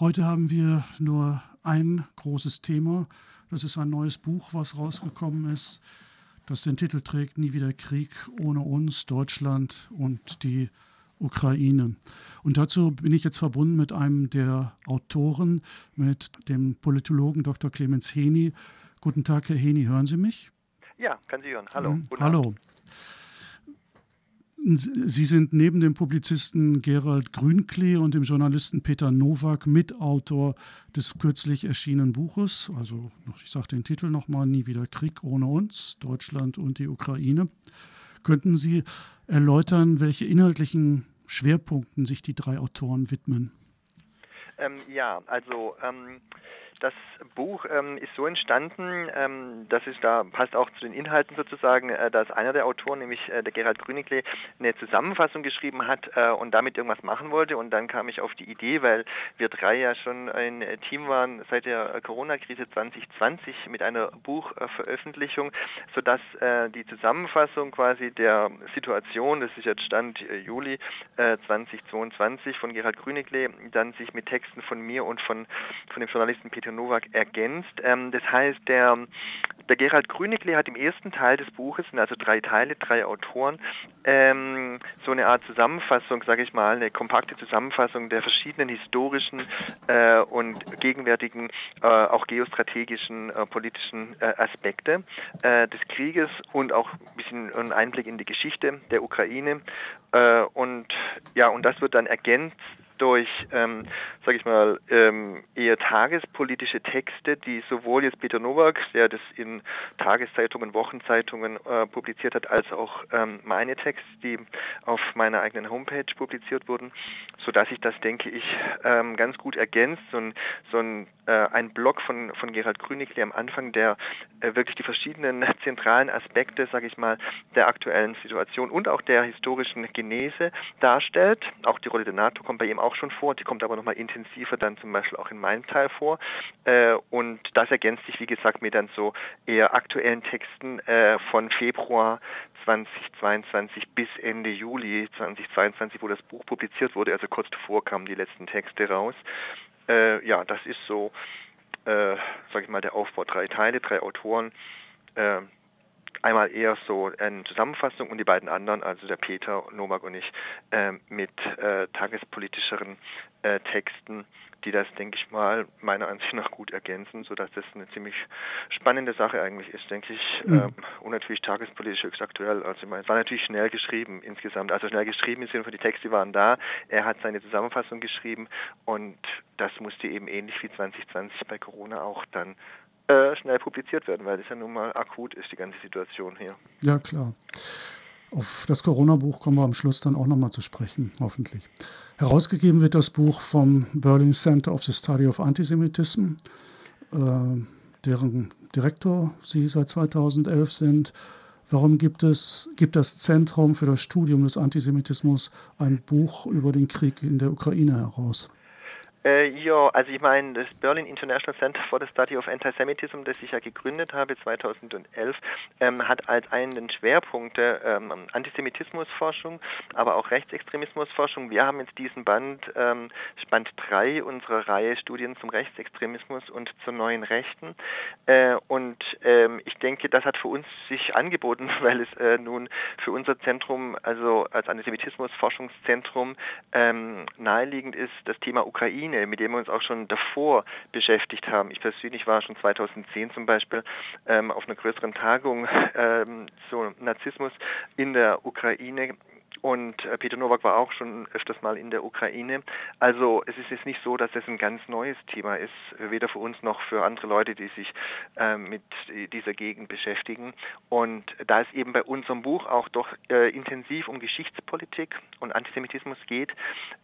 Heute haben wir nur ein großes Thema. Das ist ein neues Buch, was rausgekommen ist, das den Titel trägt Nie wieder Krieg ohne uns, Deutschland und die Ukraine. Und dazu bin ich jetzt verbunden mit einem der Autoren, mit dem Politologen Dr. Clemens Heni. Guten Tag, Herr Heni, hören Sie mich? Ja, kann Sie hören. Hallo. Mhm. Hallo. Abend. Sie sind neben dem Publizisten Gerald Grünklee und dem Journalisten Peter Nowak Mitautor des kürzlich erschienenen Buches, also ich sage den Titel nochmal, Nie wieder Krieg ohne uns, Deutschland und die Ukraine. Könnten Sie erläutern, welche inhaltlichen Schwerpunkten sich die drei Autoren widmen? Ähm, ja, also ähm, das Buch ähm, ist so entstanden, ähm, das ist da passt auch zu den Inhalten sozusagen, äh, dass einer der Autoren, nämlich äh, der Gerald Grünigle, eine Zusammenfassung geschrieben hat äh, und damit irgendwas machen wollte. Und dann kam ich auf die Idee, weil wir drei ja schon ein Team waren seit der Corona-Krise 2020 mit einer Buchveröffentlichung, sodass äh, die Zusammenfassung quasi der Situation, das ist jetzt Stand äh, Juli 2022 äh, von Gerald Grünigle, dann sich mit Texten von mir und von, von dem Journalisten Peter Peter Nowak ergänzt. Ähm, das heißt, der, der Gerald Grünigli hat im ersten Teil des Buches, sind also drei Teile, drei Autoren, ähm, so eine Art Zusammenfassung, sage ich mal, eine kompakte Zusammenfassung der verschiedenen historischen äh, und gegenwärtigen, äh, auch geostrategischen, äh, politischen äh, Aspekte äh, des Krieges und auch ein bisschen einen Einblick in die Geschichte der Ukraine. Äh, und ja, und das wird dann ergänzt durch, ähm, sage ich mal, ähm, eher tagespolitische Texte, die sowohl jetzt Peter Nowak, der das in Tageszeitungen, Wochenzeitungen äh, publiziert hat, als auch ähm, meine Texte, die auf meiner eigenen Homepage publiziert wurden, sodass sich das, denke ich, ähm, ganz gut ergänzt. So ein, so ein, äh, ein Blog von, von Gerhard Grünigli am Anfang, der wirklich die verschiedenen zentralen Aspekte, sage ich mal, der aktuellen Situation und auch der historischen Genese darstellt. Auch die Rolle der NATO kommt bei ihm auch schon vor, die kommt aber nochmal intensiver dann zum Beispiel auch in meinem Teil vor. Äh, und das ergänzt sich, wie gesagt, mit dann so eher aktuellen Texten äh, von Februar 2022 bis Ende Juli 2022, wo das Buch publiziert wurde, also kurz davor kamen die letzten Texte raus. Äh, ja, das ist so, äh, sage ich mal, der Aufbau. Drei Teile, drei Autoren. Äh, einmal eher so eine Zusammenfassung und die beiden anderen, also der Peter Nowak und ich, äh, mit äh, tagespolitischeren äh, Texten, die das, denke ich mal, meiner Ansicht nach gut ergänzen, sodass das eine ziemlich spannende Sache eigentlich ist, denke ich. Mhm. Ähm, und natürlich tagespolitisch höchst aktuell. Also ich meine, es war natürlich schnell geschrieben insgesamt. Also schnell geschrieben von die Texte waren da. Er hat seine Zusammenfassung geschrieben und das musste eben ähnlich wie 2020 bei Corona auch dann äh, schnell publiziert werden, weil es ja nun mal akut ist, die ganze Situation hier. Ja, klar. Auf das Corona-Buch kommen wir am Schluss dann auch nochmal zu sprechen, hoffentlich. Herausgegeben wird das Buch vom Berlin Center of the Study of Antisemitism, äh, deren Direktor Sie seit 2011 sind. Warum gibt es gibt das Zentrum für das Studium des Antisemitismus ein Buch über den Krieg in der Ukraine heraus? Äh, ja, also ich meine, das Berlin International Center for the Study of Antisemitism, das ich ja gegründet habe 2011, ähm, hat als einen Schwerpunkte ähm, Antisemitismusforschung, aber auch Rechtsextremismusforschung. Wir haben jetzt diesen Band, ähm, Band 3 unserer Reihe Studien zum Rechtsextremismus und zur neuen Rechten. Äh, und ähm, ich denke, das hat für uns sich angeboten, weil es äh, nun für unser Zentrum, also als Antisemitismusforschungszentrum, ähm, naheliegend ist, das Thema Ukraine Ukraine, mit dem wir uns auch schon davor beschäftigt haben. Ich persönlich war schon 2010 zum Beispiel ähm, auf einer größeren Tagung ähm, zu Narzissmus in der Ukraine und äh, Peter Nowak war auch schon öfters mal in der Ukraine. Also es ist jetzt nicht so, dass das ein ganz neues Thema ist, weder für uns noch für andere Leute, die sich äh, mit dieser Gegend beschäftigen. Und da es eben bei unserem Buch auch doch äh, intensiv um Geschichtspolitik und Antisemitismus geht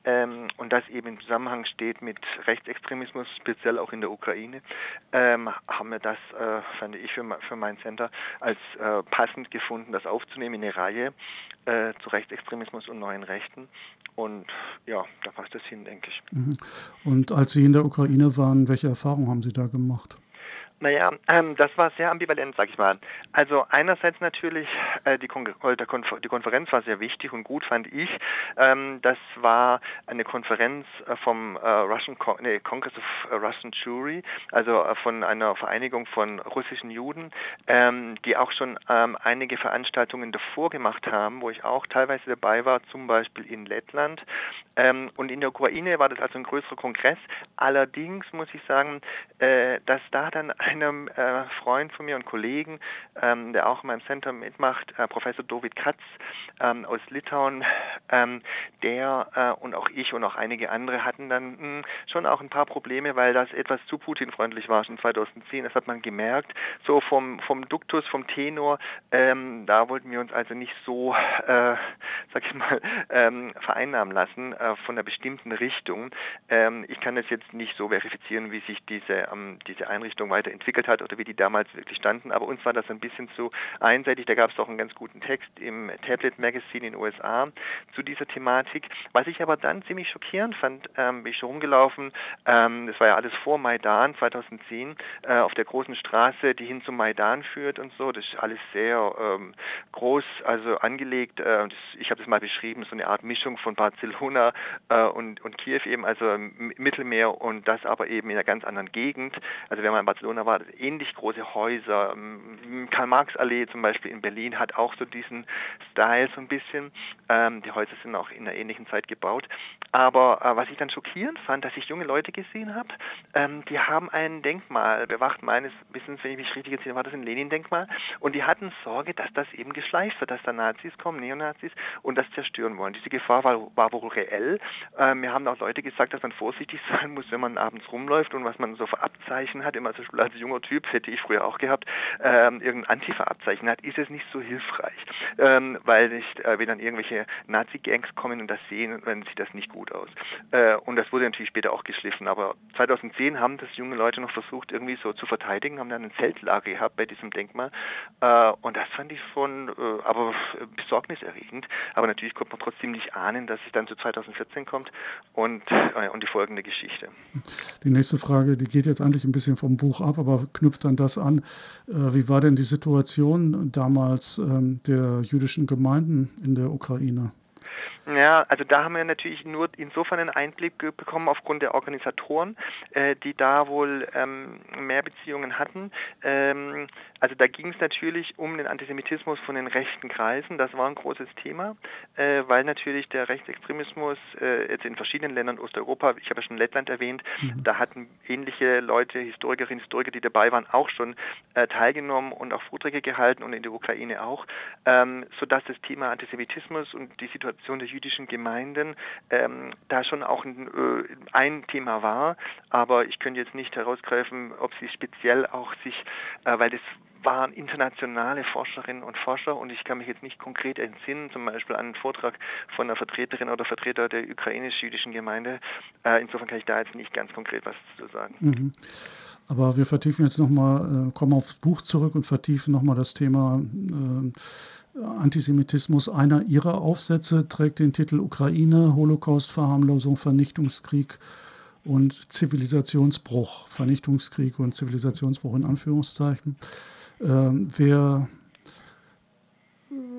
ähm, und das eben im Zusammenhang steht mit Rechtsextremismus, speziell auch in der Ukraine, ähm, haben wir das, äh, fand ich für, für mein Center, als äh, passend gefunden, das aufzunehmen in eine Reihe äh, zu Rechtsextremismus und neuen Rechten. Und ja, da passt es hin, denke ich. Mhm. Und als Sie in der Ukraine waren, welche Erfahrungen haben Sie da gemacht? Naja, ähm, das war sehr ambivalent, sag ich mal. Also einerseits natürlich, äh, die, Kon die, Konferenz war sehr wichtig und gut, fand ich. Ähm, das war eine Konferenz äh, vom äh, Russian Con nee, Congress of äh, Russian Jury, also äh, von einer Vereinigung von russischen Juden, ähm, die auch schon ähm, einige Veranstaltungen davor gemacht haben, wo ich auch teilweise dabei war, zum Beispiel in Lettland. Ähm, und in der Ukraine war das also ein größerer Kongress. Allerdings muss ich sagen, äh, dass da dann einem äh, Freund von mir und Kollegen, ähm, der auch in meinem Center mitmacht, äh, Professor David Katz ähm, aus Litauen, ähm, der äh, und auch ich und auch einige andere hatten dann mh, hm, schon auch ein paar Probleme, weil das etwas zu Putin-freundlich war schon 2010. Das hat man gemerkt. So vom, vom Duktus, vom Tenor, ähm, da wollten wir uns also nicht so, äh, sag ich mal, ähm, vereinnahmen lassen äh, von einer bestimmten Richtung. Ähm, ich kann das jetzt nicht so verifizieren, wie sich diese, diese Einrichtung weiter entwickelt hat oder wie die damals wirklich standen. Aber uns war das ein bisschen zu einseitig. Da gab es auch einen ganz guten Text im Tablet Magazine in den USA zu dieser Thematik. Was ich aber dann ziemlich schockierend fand, ähm, bin ich schon rumgelaufen, ähm, das war ja alles vor Maidan 2010, äh, auf der großen Straße, die hin zum Maidan führt und so. Das ist alles sehr ähm, groß, also angelegt. Äh, das, ich habe das mal beschrieben, so eine Art Mischung von Barcelona äh, und, und Kiew eben, also Mittelmeer und das aber eben in einer ganz anderen Gegend. Also wenn man in Barcelona war ähnlich große Häuser. Ähm, Karl-Marx-Allee zum Beispiel in Berlin hat auch so diesen Style so ein bisschen. Ähm, die Häuser sind auch in einer ähnlichen Zeit gebaut. Aber äh, was ich dann schockierend fand, dass ich junge Leute gesehen habe, ähm, die haben ein Denkmal bewacht. Meines Wissens, wenn ich mich richtig erzähle, war das ein Lenin-Denkmal. Und die hatten Sorge, dass das eben geschleift wird, dass da Nazis kommen, Neonazis, und das zerstören wollen. Diese Gefahr war, war wohl reell. Ähm, mir haben auch Leute gesagt, dass man vorsichtig sein muss, wenn man abends rumläuft und was man so für Abzeichen hat, immer zum Beispiel als junger Typ, hätte ich früher auch gehabt, ähm, irgendein Antifa-Abzeichen hat, ist es nicht so hilfreich. Ähm, weil nicht, äh, wenn dann irgendwelche Nazi-Gangs kommen und das sehen, dann sieht das nicht gut aus. Äh, und das wurde natürlich später auch geschliffen. Aber 2010 haben das junge Leute noch versucht, irgendwie so zu verteidigen, haben dann ein Zeltlager gehabt bei diesem Denkmal. Äh, und das fand ich schon, äh, aber besorgniserregend. Aber natürlich konnte man trotzdem nicht ahnen, dass es dann zu 2014 kommt und, äh, und die folgende Geschichte. Die nächste Frage, die geht jetzt eigentlich ein bisschen vom Buch ab, aber knüpft dann das an. Äh, wie war denn die Situation damals ähm, der jüdischen Gemeinden in der Ukraine? Ja, also da haben wir natürlich nur insofern einen Einblick bekommen aufgrund der Organisatoren, äh, die da wohl ähm, mehr Beziehungen hatten. Ähm, also da ging es natürlich um den Antisemitismus von den rechten Kreisen. Das war ein großes Thema, äh, weil natürlich der Rechtsextremismus äh, jetzt in verschiedenen Ländern Osteuropa, ich habe ja schon Lettland erwähnt, mhm. da hatten ähnliche Leute, Historikerinnen, Historiker, die dabei waren, auch schon äh, teilgenommen und auch Vorträge gehalten und in der Ukraine auch, ähm, sodass das Thema Antisemitismus und die Situation der jüdischen Gemeinden ähm, da schon auch ein, äh, ein, Thema war. Aber ich könnte jetzt nicht herausgreifen, ob sie speziell auch sich, äh, weil das waren internationale Forscherinnen und Forscher und ich kann mich jetzt nicht konkret entsinnen, zum Beispiel an einen Vortrag von einer Vertreterin oder Vertreter der ukrainisch-jüdischen Gemeinde. Äh, insofern kann ich da jetzt nicht ganz konkret was zu sagen. Mhm. Aber wir vertiefen jetzt nochmal, äh, kommen aufs Buch zurück und vertiefen nochmal das Thema äh, Antisemitismus. Einer ihrer Aufsätze trägt den Titel Ukraine, Holocaust, Verharmlosung, Vernichtungskrieg und Zivilisationsbruch. Vernichtungskrieg und Zivilisationsbruch in Anführungszeichen. Ähm, wer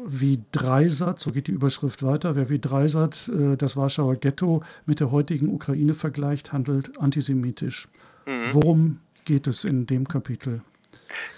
wie Dreisat, so geht die Überschrift weiter, wer wie Dreisat äh, das Warschauer Ghetto mit der heutigen Ukraine vergleicht, handelt antisemitisch. Mhm. Worum geht es in dem Kapitel?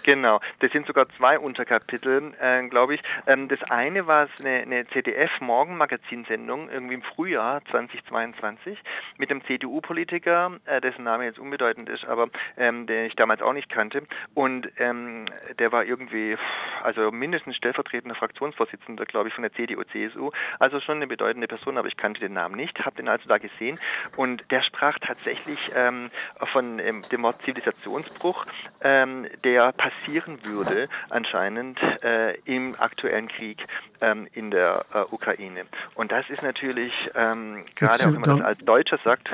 Genau, das sind sogar zwei Unterkapitel, äh, glaube ich. Ähm, das eine war eine, eine CDF-Morgenmagazinsendung irgendwie im Frühjahr 2022 mit einem CDU-Politiker, äh, dessen Name jetzt unbedeutend ist, aber ähm, den ich damals auch nicht kannte. Und ähm, der war irgendwie, also mindestens stellvertretender Fraktionsvorsitzender, glaube ich, von der CDU-CSU. Also schon eine bedeutende Person, aber ich kannte den Namen nicht, habe den also da gesehen. Und der sprach tatsächlich ähm, von ähm, dem Wort Zivilisationsbruch, ähm, der passieren würde, anscheinend äh, im aktuellen Krieg ähm, in der äh, Ukraine. Und das ist natürlich, ähm, gerade auch wenn man das als Deutscher sagt,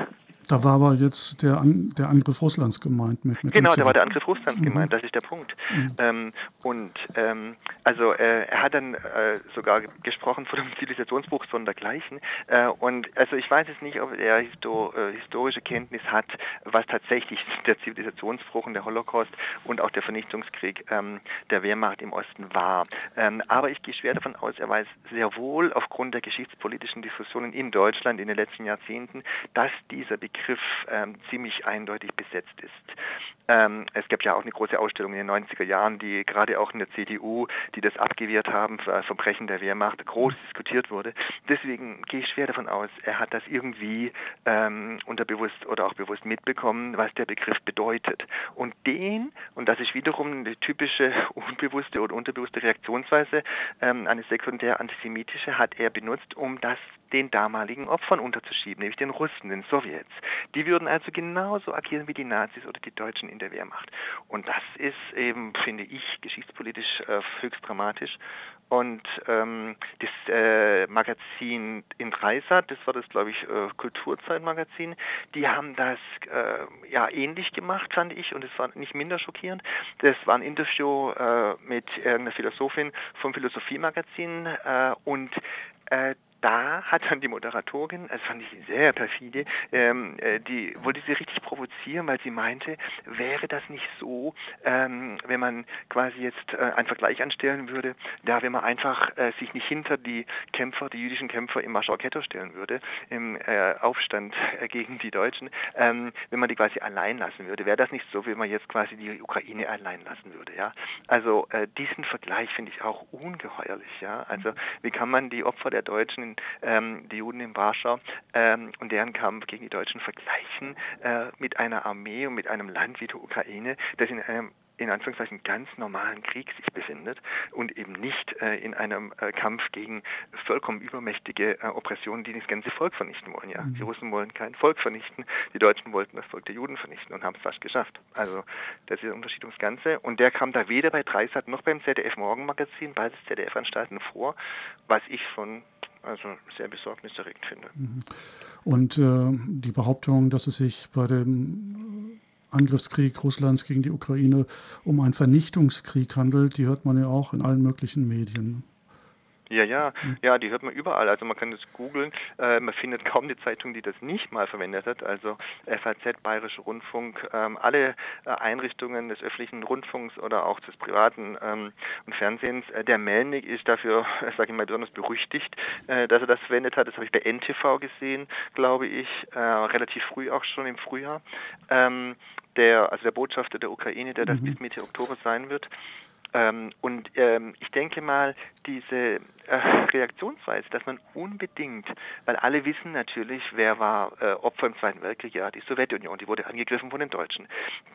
Da war aber jetzt der, An der Angriff Russlands gemeint. Mit, mit genau, da war der Angriff Russlands mhm. gemeint, das ist der Punkt. Mhm. Ähm, und ähm, also äh, er hat dann äh, sogar gesprochen von dem Zivilisationsbruch sondergleichen. Äh, und also ich weiß jetzt nicht, ob er Histo äh, historische Kenntnis hat, was tatsächlich der Zivilisationsbruch und der Holocaust und auch der Vernichtungskrieg ähm, der Wehrmacht im Osten war. Ähm, aber ich gehe schwer davon aus, er weiß sehr wohl aufgrund der geschichtspolitischen Diskussionen in Deutschland in den letzten Jahrzehnten, dass dieser Begriff ähm, ziemlich eindeutig besetzt ist. Ähm, es gab ja auch eine große Ausstellung in den 90er Jahren, die gerade auch in der CDU, die das abgewehrt haben, für Verbrechen der Wehrmacht, groß diskutiert wurde. Deswegen gehe ich schwer davon aus, er hat das irgendwie ähm, unterbewusst oder auch bewusst mitbekommen, was der Begriff bedeutet. Und den, und das ist wiederum eine typische unbewusste oder unterbewusste Reaktionsweise, ähm, eine sekundär antisemitische, hat er benutzt, um das den damaligen Opfern unterzuschieben, nämlich den Russen, den Sowjets. Die würden also genauso agieren wie die Nazis oder die Deutschen in der Wehrmacht. Und das ist eben, finde ich, geschichtspolitisch äh, höchst dramatisch. Und ähm, das äh, Magazin in Dreisat, das war das, glaube ich, äh, Kulturzeitmagazin, die haben das äh, ja ähnlich gemacht, fand ich, und es war nicht minder schockierend. Das war ein Interview äh, mit irgendeiner Philosophin vom Philosophiemagazin äh, und äh, da hat dann die Moderatorin, das fand ich sehr perfide, ähm, äh, die wollte sie richtig provozieren, weil sie meinte, wäre das nicht so, ähm, wenn man quasi jetzt äh, einen Vergleich anstellen würde, da wenn man einfach äh, sich nicht hinter die Kämpfer, die jüdischen Kämpfer im Marschall Ghetto stellen würde, im äh, Aufstand äh, gegen die Deutschen, ähm, wenn man die quasi allein lassen würde, wäre das nicht so, wie man jetzt quasi die Ukraine allein lassen würde, ja? Also äh, diesen Vergleich finde ich auch ungeheuerlich, ja? Also wie kann man die Opfer der Deutschen ähm, die Juden in Warschau ähm, und deren Kampf gegen die Deutschen vergleichen äh, mit einer Armee und mit einem Land wie der Ukraine, das in einem in Anführungszeichen ganz normalen Krieg sich befindet und eben nicht äh, in einem äh, Kampf gegen vollkommen übermächtige äh, Oppressionen, die das ganze Volk vernichten wollen. Ja, mhm. die Russen wollen kein Volk vernichten, die Deutschen wollten das Volk der Juden vernichten und haben es fast geschafft. Also das ist der Unterschied ums Ganze und der kam da weder bei Dreisat noch beim ZDF Morgenmagazin, beides ZDF-Anstalten vor, was ich von also sehr besorgniserregend finde. Mhm. Und äh, die Behauptung, dass es sich bei dem Angriffskrieg Russlands gegen die Ukraine um einen Vernichtungskrieg handelt, die hört man ja auch in allen möglichen Medien. Ja, ja, hm. ja, die hört man überall. Also man kann das googeln. Äh, man findet kaum eine Zeitung, die das nicht mal verwendet hat. Also FAZ, Bayerischer Rundfunk, ähm, alle äh, Einrichtungen des öffentlichen Rundfunks oder auch des privaten ähm, und Fernsehens. Äh, der Melnik ist dafür, sage ich mal, besonders berüchtigt, äh, dass er das verwendet hat. Das habe ich bei NTV gesehen, glaube ich, äh, relativ früh auch schon im Frühjahr. Ähm, der, also der Botschafter der Ukraine, der das mhm. bis Mitte Oktober sein wird. Ähm, und ähm, ich denke mal, diese äh, Reaktionsweise, dass man unbedingt, weil alle wissen natürlich, wer war äh, Opfer im Zweiten Weltkrieg, ja, die Sowjetunion, die wurde angegriffen von den Deutschen.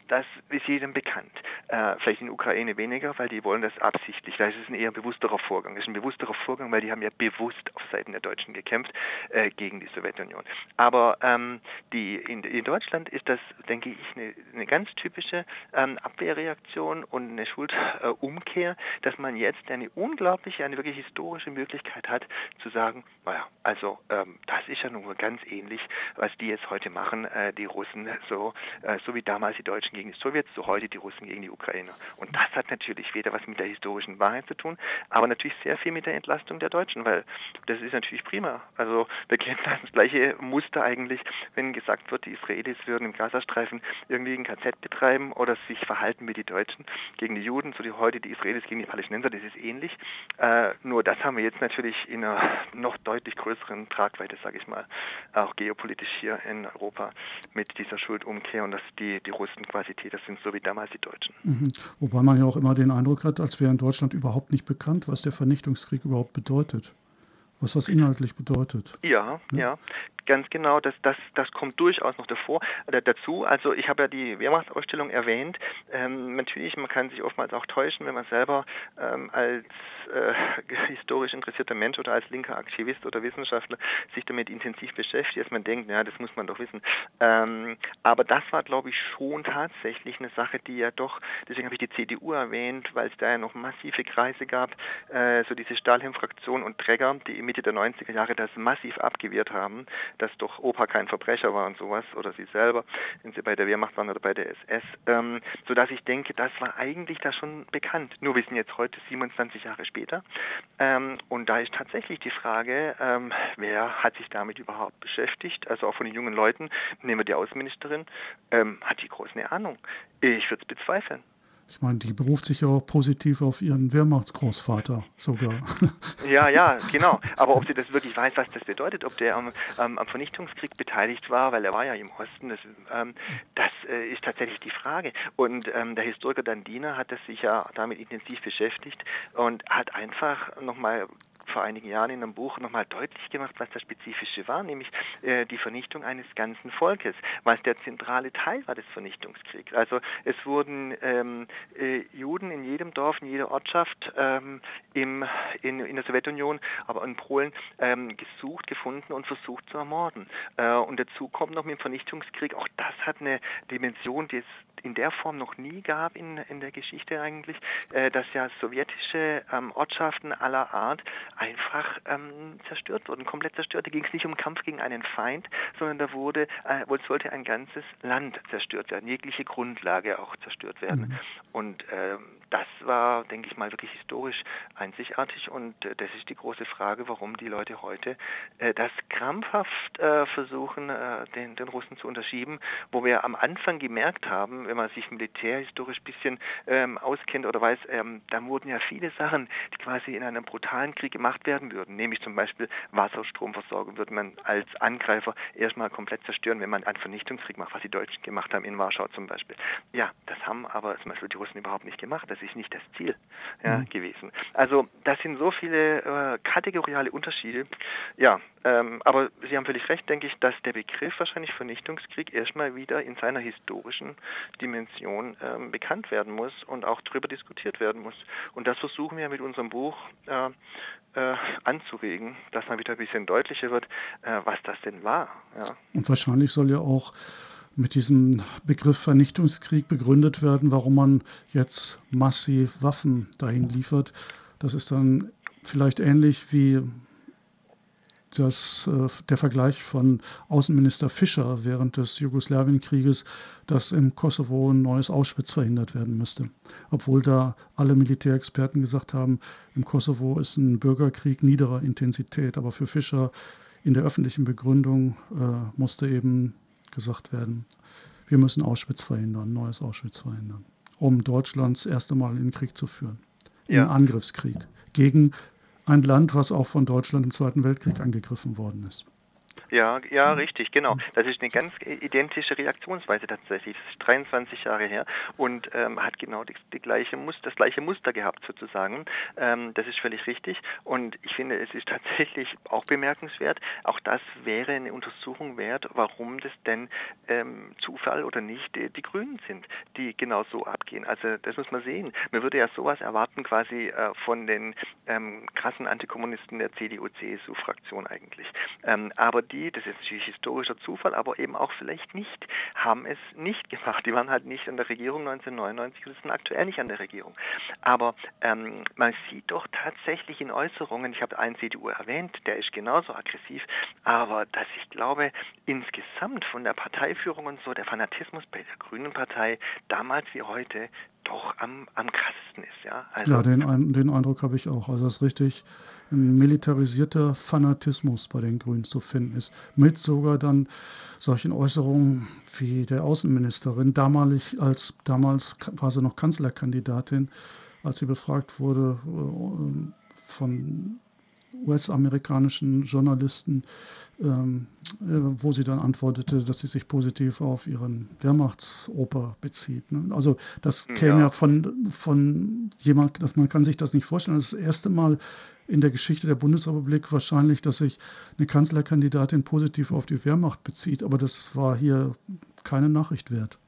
Das ist jedem bekannt. Äh, vielleicht in der Ukraine weniger, weil die wollen das absichtlich. Da ist es ein eher bewussterer Vorgang. Es ist ein bewussterer Vorgang, weil die haben ja bewusst auf Seiten der Deutschen gekämpft äh, gegen die Sowjetunion. Aber ähm, die, in, in, Deutschland ist das, denke ich, eine, eine ganz typische ähm, Abwehrreaktion und eine Schuldumkehr, dass man jetzt eine unglaubliche, eine wirklich historische historische Möglichkeit hat, zu sagen, naja, also ähm, das ist ja nun ganz ähnlich, was die jetzt heute machen, äh, die Russen, so, äh, so wie damals die Deutschen gegen die Sowjets, so heute die Russen gegen die Ukrainer. Und das hat natürlich weder was mit der historischen Wahrheit zu tun, aber natürlich sehr viel mit der Entlastung der Deutschen, weil das ist natürlich prima. Also wir kennen das gleiche Muster eigentlich, wenn gesagt wird, die Israelis würden im Gazastreifen irgendwie ein KZ betreiben oder sich verhalten wie die Deutschen gegen die Juden, so wie heute die Israelis gegen die Palästinenser, das ist ähnlich. Äh, nur das haben haben wir jetzt natürlich in einer noch deutlich größeren Tragweite, sage ich mal, auch geopolitisch hier in Europa mit dieser Schuldumkehr und dass die, die Russen quasi Täter sind, so wie damals die Deutschen. Mhm. Wobei man ja auch immer den Eindruck hat, als wäre in Deutschland überhaupt nicht bekannt, was der Vernichtungskrieg überhaupt bedeutet was das inhaltlich bedeutet. Ja, ja, ja, ganz genau. Das, das, das kommt durchaus noch davor, äh, dazu. Also ich habe ja die Wehrmachtsausstellung erwähnt. Ähm, natürlich, man kann sich oftmals auch täuschen, wenn man selber ähm, als äh, historisch interessierter Mensch oder als linker Aktivist oder Wissenschaftler sich damit intensiv beschäftigt, dass man denkt, ja, das muss man doch wissen. Ähm, aber das war, glaube ich, schon tatsächlich eine Sache, die ja doch, deswegen habe ich die CDU erwähnt, weil es da ja noch massive Kreise gab, äh, so diese Stahlhelm-Fraktion und Träger, die Mitte der 90er Jahre das massiv abgewehrt haben, dass doch Opa kein Verbrecher war und sowas, oder sie selber, wenn sie bei der Wehrmacht waren oder bei der SS, ähm, sodass ich denke, das war eigentlich da schon bekannt. Nur wir sind jetzt heute 27 Jahre später ähm, und da ist tatsächlich die Frage, ähm, wer hat sich damit überhaupt beschäftigt, also auch von den jungen Leuten, nehmen wir die Außenministerin, ähm, hat die groß eine Ahnung? Ich würde es bezweifeln. Ich meine, die beruft sich ja auch positiv auf ihren Wehrmachtsgroßvater sogar. Ja, ja, genau. Aber ob sie das wirklich weiß, was das bedeutet, ob der am, am, am Vernichtungskrieg beteiligt war, weil er war ja im Osten, das, ähm, das äh, ist tatsächlich die Frage. Und ähm, der Historiker Dandina hat das sich ja damit intensiv beschäftigt und hat einfach nochmal vor einigen Jahren in einem Buch nochmal deutlich gemacht, was das Spezifische war, nämlich äh, die Vernichtung eines ganzen Volkes, was der zentrale Teil war des Vernichtungskriegs. Also es wurden ähm, äh, Juden in jedem Dorf, in jeder Ortschaft ähm, im, in, in, der Sowjetunion, aber in Polen ähm, gesucht, gefunden und versucht zu ermorden. Äh, und dazu kommt noch mit dem Vernichtungskrieg, auch das hat eine Dimension, die es in der Form noch nie gab in, in der Geschichte eigentlich, äh, dass ja sowjetische ähm, Ortschaften aller Art einfach ähm, zerstört wurden, komplett zerstört. Da ging es nicht um Kampf gegen einen Feind, sondern da wurde, äh, sollte ein ganzes Land zerstört werden, jegliche Grundlage auch zerstört werden. Mhm. Und ähm, das war, denke ich mal, wirklich historisch einzigartig und äh, das ist die große Frage, warum die Leute heute äh, das krampfhaft äh, versuchen, äh, den, den Russen zu unterschieben, wo wir am Anfang gemerkt haben, wenn man sich militärhistorisch ein bisschen ähm, auskennt oder weiß, ähm, da wurden ja viele Sachen, die quasi in einem brutalen Krieg gemacht werden würden, nämlich zum Beispiel Wasserstromversorgung würde man als Angreifer erstmal komplett zerstören, wenn man einen Vernichtungskrieg macht, was die Deutschen gemacht haben in Warschau zum Beispiel. Ja, das haben aber zum Beispiel die Russen überhaupt nicht gemacht. Das ist nicht das Ziel ja, mhm. gewesen. Also das sind so viele äh, kategoriale Unterschiede. Ja, ähm, aber Sie haben völlig recht, denke ich, dass der Begriff wahrscheinlich Vernichtungskrieg erstmal wieder in seiner historischen Dimension ähm, bekannt werden muss und auch darüber diskutiert werden muss. Und das versuchen wir mit unserem Buch äh, äh, anzuregen, dass man wieder ein bisschen deutlicher wird, äh, was das denn war. Ja. Und wahrscheinlich soll ja auch mit diesem Begriff Vernichtungskrieg begründet werden, warum man jetzt massiv Waffen dahin liefert. Das ist dann vielleicht ähnlich wie das, äh, der Vergleich von Außenminister Fischer während des Jugoslawienkrieges, dass im Kosovo ein neues Auschwitz verhindert werden müsste. Obwohl da alle Militärexperten gesagt haben, im Kosovo ist ein Bürgerkrieg niederer Intensität. Aber für Fischer in der öffentlichen Begründung äh, musste eben gesagt werden, wir müssen Auschwitz verhindern, neues Auschwitz verhindern, um Deutschland das erste Mal in den Krieg zu führen. Ja. In Angriffskrieg gegen ein Land, was auch von Deutschland im Zweiten Weltkrieg angegriffen worden ist. Ja, ja, richtig, genau. Das ist eine ganz identische Reaktionsweise tatsächlich. Das ist 23 Jahre her und ähm, hat genau die, die, gleiche Muster, das gleiche Muster gehabt sozusagen. Ähm, das ist völlig richtig und ich finde, es ist tatsächlich auch bemerkenswert. Auch das wäre eine Untersuchung wert, warum das denn ähm, Zufall oder nicht die, die, Grünen sind, die genau so abgehen. Also das muss man sehen. Man würde ja sowas erwarten quasi äh, von den ähm, krassen Antikommunisten der CDU-CSU-Fraktion eigentlich. Ähm, aber die, das ist natürlich historischer Zufall, aber eben auch vielleicht nicht, haben es nicht gemacht. Die waren halt nicht an der Regierung 1999 und sind aktuell nicht an der Regierung. Aber ähm, man sieht doch tatsächlich in Äußerungen, ich habe einen CDU erwähnt, der ist genauso aggressiv, aber dass ich glaube, insgesamt von der Parteiführung und so, der Fanatismus bei der Grünen Partei damals wie heute doch am, am krassesten ist. Ja, also, ja den, den Eindruck habe ich auch. Also das ist richtig ein militarisierter Fanatismus bei den Grünen zu finden ist. Mit sogar dann solchen Äußerungen wie der Außenministerin, damalig als damals war sie noch Kanzlerkandidatin, als sie befragt wurde äh, von US-amerikanischen Journalisten, ähm, äh, wo sie dann antwortete, dass sie sich positiv auf ihren Wehrmachtsoper bezieht. Ne? Also das käme ja. ja, von, von jemand, dass man kann sich das nicht vorstellen. Das ist das erste Mal in der Geschichte der Bundesrepublik wahrscheinlich, dass sich eine Kanzlerkandidatin positiv auf die Wehrmacht bezieht, aber das war hier keine Nachricht wert.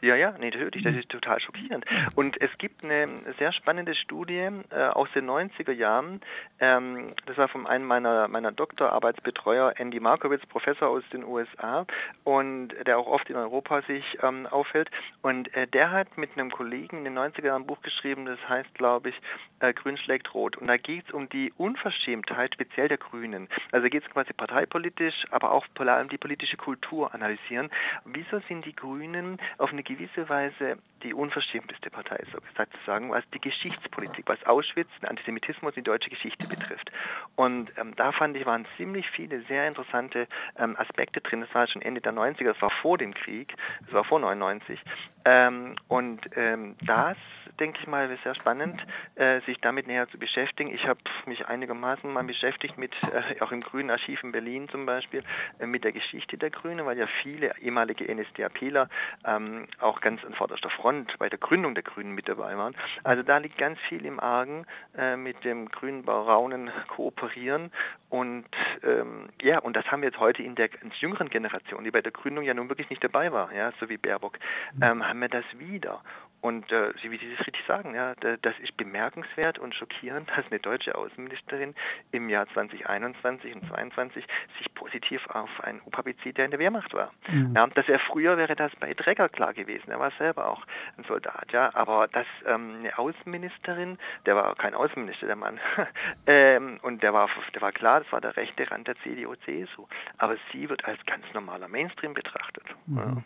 Ja, ja, nee, natürlich, das ist total schockierend. Und es gibt eine sehr spannende Studie äh, aus den 90er Jahren, ähm, das war von einem meiner, meiner Doktorarbeitsbetreuer, Andy Markowitz, Professor aus den USA, und der auch oft in Europa sich ähm, aufhält. Und äh, der hat mit einem Kollegen in den 90er Jahren ein Buch geschrieben, das heißt, glaube ich, äh, Grün schlägt Rot. Und da geht es um die Unverschämtheit speziell der Grünen. Also geht es quasi parteipolitisch, aber auch vor allem die politische Kultur analysieren. Wieso sind die Grünen auf eine gewisse Weise die unverschämteste Partei, so gesagt zu sagen, was die Geschichtspolitik, was Auschwitz, den Antisemitismus, die deutsche Geschichte betrifft. Und ähm, da fand ich, waren ziemlich viele sehr interessante ähm, Aspekte drin. Das war schon Ende der 90er, das war vor dem Krieg, das war vor 99. Ähm, und ähm, das, denke ich mal, ist sehr spannend, äh, sich damit näher zu beschäftigen. Ich habe mich einigermaßen mal beschäftigt mit, äh, auch im Grünen Archiv in Berlin zum Beispiel, äh, mit der Geschichte der Grünen, weil ja viele ehemalige NSDAPler ähm, auch ganz an vorderster Front bei der Gründung der Grünen mit dabei waren. Also da liegt ganz viel im Argen, äh, mit dem grünen Baraunen kooperieren und ähm, ja, und das haben wir jetzt heute in der jüngeren Generation, die bei der Gründung ja nun wirklich nicht dabei war, ja, so wie Baerbock, mhm. ähm, haben wir das wieder. Und äh, wie Sie das richtig sagen, ja, das ist bemerkenswert und schockierend, dass eine deutsche Außenministerin im Jahr 2021 und 2022 sich positiv auf einen bezieht, der in der Wehrmacht war. Mhm. Ja, dass er früher wäre das bei Drecker klar gewesen. Er war selber auch ein Soldat, ja. Aber dass ähm, eine Außenministerin, der war kein Außenminister, der Mann, ähm, und der war, der war klar, das war der rechte Rand der CDU-CSU. Aber sie wird als ganz normaler Mainstream betrachtet. Mhm. Ja.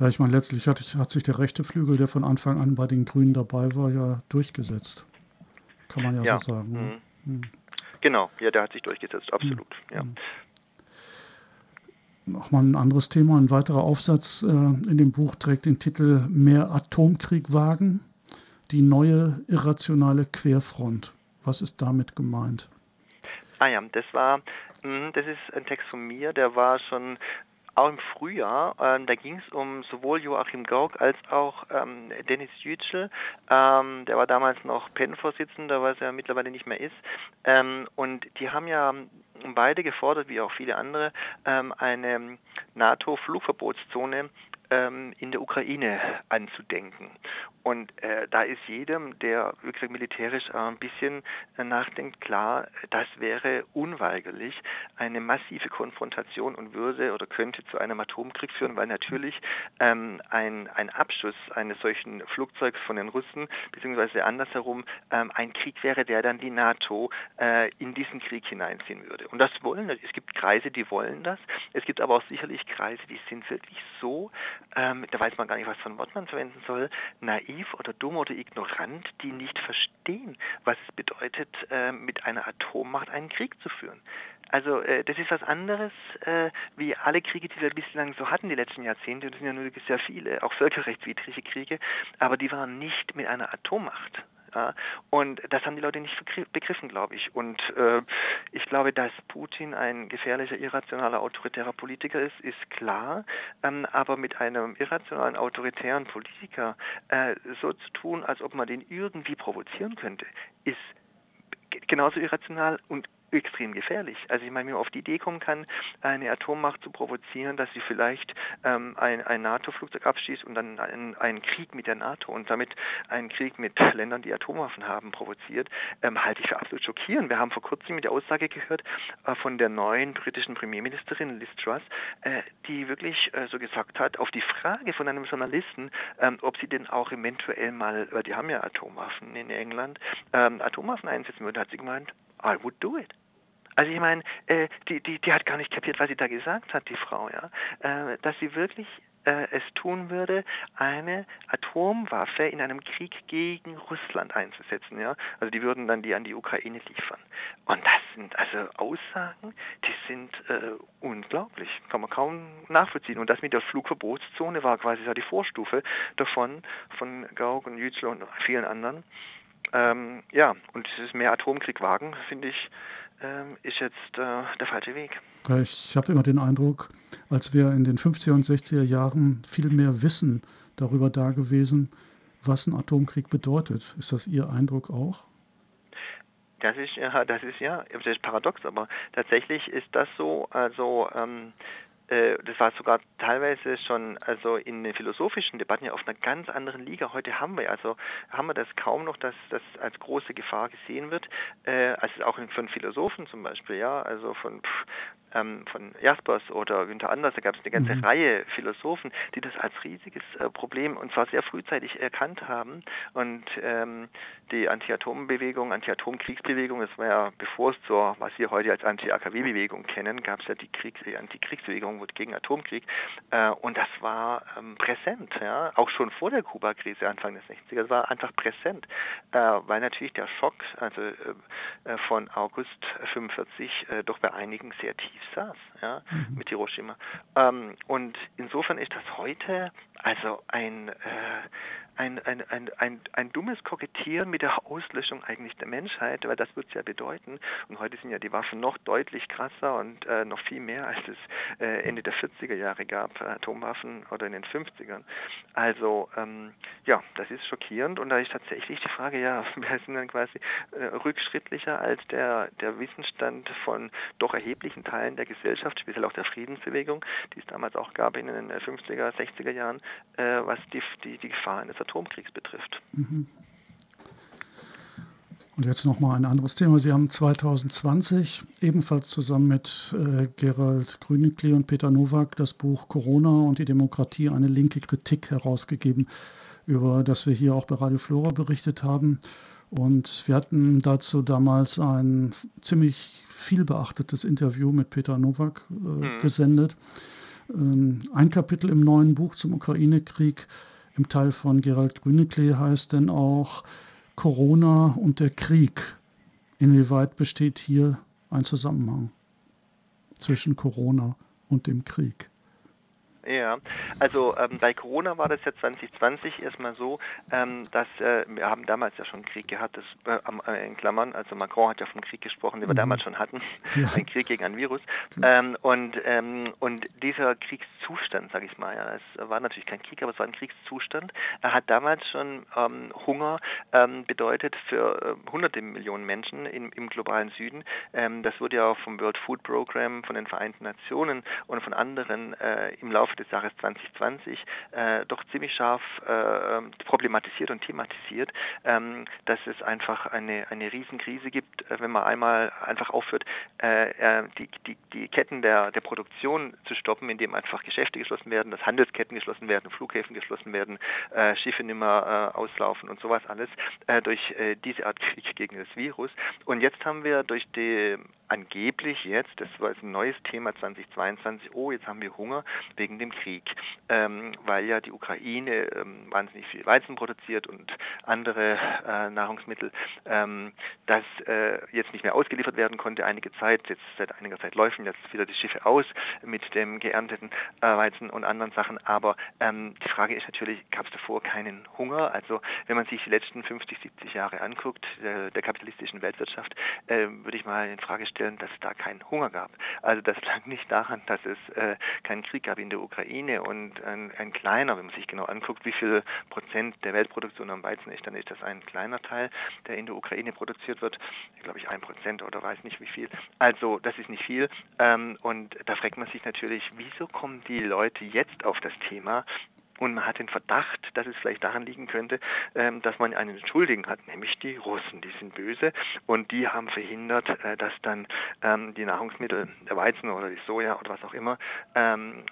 Ja, ich meine, letztlich hat, hat, sich der rechte Flügel, der von Anfang an bei den Grünen dabei war, ja durchgesetzt. Kann man ja, ja. so sagen. Ne? Mhm. Mhm. Genau, ja, der hat sich durchgesetzt, absolut. Mhm. Ja. Nochmal ein anderes Thema, ein weiterer Aufsatz äh, in dem Buch trägt den Titel Mehr Atomkrieg wagen, die neue irrationale Querfront. Was ist damit gemeint? Ah ja, das war, hm, das ist ein Text von mir, der war schon auch im Frühjahr, ähm, da ging es um sowohl Joachim Gauck als auch ähm, Dennis Yücel, ähm, der war damals noch PEN-Vorsitzender, was er mittlerweile nicht mehr ist. Ähm, und die haben ja beide gefordert, wie auch viele andere, ähm, eine NATO-Flugverbotszone ähm, in der Ukraine anzudenken. Und äh, da ist jedem, der wie gesagt, militärisch äh, ein bisschen äh, nachdenkt, klar, das wäre unweigerlich eine massive Konfrontation und würde oder könnte zu einem Atomkrieg führen, weil natürlich ähm, ein, ein Abschuss eines solchen Flugzeugs von den Russen, beziehungsweise andersherum, ähm, ein Krieg wäre, der dann die NATO äh, in diesen Krieg hineinziehen würde. Und das wollen, es gibt Kreise, die wollen das. Es gibt aber auch sicherlich Kreise, die sind wirklich so ähm, da weiß man gar nicht, was für ein Wort man verwenden soll, naiv oder dumm oder ignorant, die nicht verstehen, was es bedeutet, äh, mit einer Atommacht einen Krieg zu führen. Also äh, das ist was anderes, äh, wie alle Kriege, die wir bislang so hatten, die letzten Jahrzehnte, und das sind ja nur sehr viele, auch völkerrechtswidrige Kriege, aber die waren nicht mit einer Atommacht. Und das haben die Leute nicht begriffen, glaube ich. Und äh, ich glaube, dass Putin ein gefährlicher, irrationaler, autoritärer Politiker ist, ist klar. Ähm, aber mit einem irrationalen, autoritären Politiker äh, so zu tun, als ob man den irgendwie provozieren könnte, ist genauso irrational und extrem gefährlich. Also ich meine, wenn man auf die Idee kommen kann, eine Atommacht zu provozieren, dass sie vielleicht ähm, ein, ein NATO-Flugzeug abschießt und dann einen, einen, Krieg mit der NATO und damit einen Krieg mit Ländern, die Atomwaffen haben, provoziert, ähm, halte ich für absolut schockierend. Wir haben vor kurzem der Aussage gehört äh, von der neuen britischen Premierministerin Liz Truss, äh, die wirklich äh, so gesagt hat, auf die Frage von einem Journalisten, ähm, ob sie denn auch eventuell mal, weil die haben ja Atomwaffen in England, ähm, Atomwaffen einsetzen würde, hat sie gemeint, I would do it. Also ich meine, äh, die, die, die hat gar nicht kapiert, was sie da gesagt hat, die Frau, ja. Äh, dass sie wirklich äh, es tun würde, eine Atomwaffe in einem Krieg gegen Russland einzusetzen, ja. Also die würden dann die an die Ukraine liefern. Und das sind also Aussagen, die sind äh, unglaublich, kann man kaum nachvollziehen. Und das mit der Flugverbotszone war quasi die Vorstufe davon, von Gauck und Yücel und vielen anderen. Ähm, ja, und dieses mehr Atomkrieg wagen, finde ich, ähm, ist jetzt äh, der falsche Weg. Ich habe immer den Eindruck, als wäre in den 50er und 60er Jahren viel mehr Wissen darüber da gewesen, was ein Atomkrieg bedeutet. Ist das Ihr Eindruck auch? Das ist ja, das ist ja, das ist paradox, aber tatsächlich ist das so. Also ähm, äh, das war sogar teilweise schon also in den philosophischen Debatten ja auf einer ganz anderen Liga. Heute haben wir also haben wir das kaum noch, dass das als große Gefahr gesehen wird, äh, also auch von Philosophen zum Beispiel, ja, also von ähm, von Jaspers oder Günther Anders, da gab es eine ganze mhm. Reihe Philosophen, die das als riesiges äh, Problem und zwar sehr frühzeitig erkannt haben. Und ähm, die Anti-Atom-Bewegung, Anti-Atom-Kriegsbewegung, das war ja bevor es zur, was wir heute als Anti-AKW-Bewegung kennen, gab es ja die, Kriegs-, die Anti-Kriegsbewegung gegen Atomkrieg. Äh, und das war ähm, präsent, ja, auch schon vor der Kuba-Krise Anfang des 60er, das war einfach präsent, äh, weil natürlich der Schock also, äh, äh von August 45 äh, doch bei einigen sehr tief saß, ja, mhm. mit Hiroshima. Ähm, und insofern ist das heute also ein, äh, ein, ein, ein, ein, ein dummes Kokettieren mit der Auslöschung eigentlich der Menschheit, weil das wird es ja bedeuten. Und heute sind ja die Waffen noch deutlich krasser und äh, noch viel mehr, als es äh, Ende der 40er Jahre gab, Atomwaffen oder in den 50ern. Also ähm, ja, das ist schockierend und da ist tatsächlich die Frage, ja, wir sind dann quasi äh, rückschrittlicher als der, der Wissensstand von doch erheblichen Teilen der Gesellschaft, speziell auch der Friedensbewegung, die es damals auch gab in den 50er, 60er Jahren, äh, was die, die, die Gefahr eines Atomkriegs betrifft. Mhm. Und jetzt nochmal ein anderes Thema. Sie haben 2020 ebenfalls zusammen mit äh, Gerald Grünikli und Peter Nowak das Buch Corona und die Demokratie, eine linke Kritik herausgegeben, über das wir hier auch bei Radio Flora berichtet haben. Und wir hatten dazu damals ein ziemlich viel beachtetes Interview mit Peter Nowak äh, mhm. gesendet. Ähm, ein Kapitel im neuen Buch zum Ukraine-Krieg im Teil von Gerald Grüneklee heißt denn auch Corona und der Krieg. Inwieweit besteht hier ein Zusammenhang zwischen Corona und dem Krieg? Ja, also ähm, bei Corona war das ja 2020 erstmal so, ähm, dass äh, wir haben damals ja schon Krieg gehabt, das, äh, äh, in Klammern, also Macron hat ja vom Krieg gesprochen, den wir mhm. damals schon hatten, ja. ein Krieg gegen ein Virus. Ähm, und, ähm, und dieser Kriegszustand, sage ich mal, ja, es war natürlich kein Krieg, aber es war ein Kriegszustand. Er hat damals schon ähm, Hunger ähm, bedeutet für äh, hunderte Millionen Menschen im, im globalen Süden. das wurde ja auch vom World Food Program, von den Vereinten Nationen und von anderen äh, im Laufe des Jahres 2020 äh, doch ziemlich scharf äh, problematisiert und thematisiert, ähm, dass es einfach eine, eine Riesenkrise gibt, äh, wenn man einmal einfach aufhört, äh, äh, die, die, die Ketten der, der Produktion zu stoppen, indem einfach Geschäfte geschlossen werden, dass Handelsketten geschlossen werden, Flughäfen geschlossen werden, äh, Schiffe nicht mehr auslaufen und sowas alles durch diese Art Krieg gegen das Virus. Und jetzt haben wir durch die angeblich jetzt, das war ein neues Thema 2022, oh, jetzt haben wir Hunger wegen dem Krieg, ähm, weil ja die Ukraine ähm, wahnsinnig viel Weizen produziert und andere äh, Nahrungsmittel, ähm, das äh, jetzt nicht mehr ausgeliefert werden konnte einige Zeit, jetzt seit einiger Zeit laufen jetzt wieder die Schiffe aus mit dem geernteten äh, Weizen und anderen Sachen, aber ähm, die Frage ist natürlich, gab es davor keinen Hunger? Also wenn man sich die letzten 50, 70 Jahre anguckt, der, der kapitalistischen Weltwirtschaft, äh, würde ich mal in Frage stellen, dass es da keinen Hunger gab. Also das lag nicht daran, dass es äh, keinen Krieg gab in der Ukraine und ein, ein, kleiner, wenn man sich genau anguckt, wie viel Prozent der Weltproduktion am Weizen ist, dann ist das ein kleiner Teil, der in der Ukraine produziert wird, glaube ich ein Prozent oder weiß nicht wie viel. Also das ist nicht viel ähm, und da fragt man sich natürlich, wieso kommen die Leute jetzt auf das Thema, und man hat den Verdacht, dass es vielleicht daran liegen könnte, ähm, dass man einen Schuldigen hat, nämlich die Russen. Die sind böse und die haben verhindert, äh, dass dann ähm, die Nahrungsmittel, der Weizen oder die Soja oder was auch immer, ähm,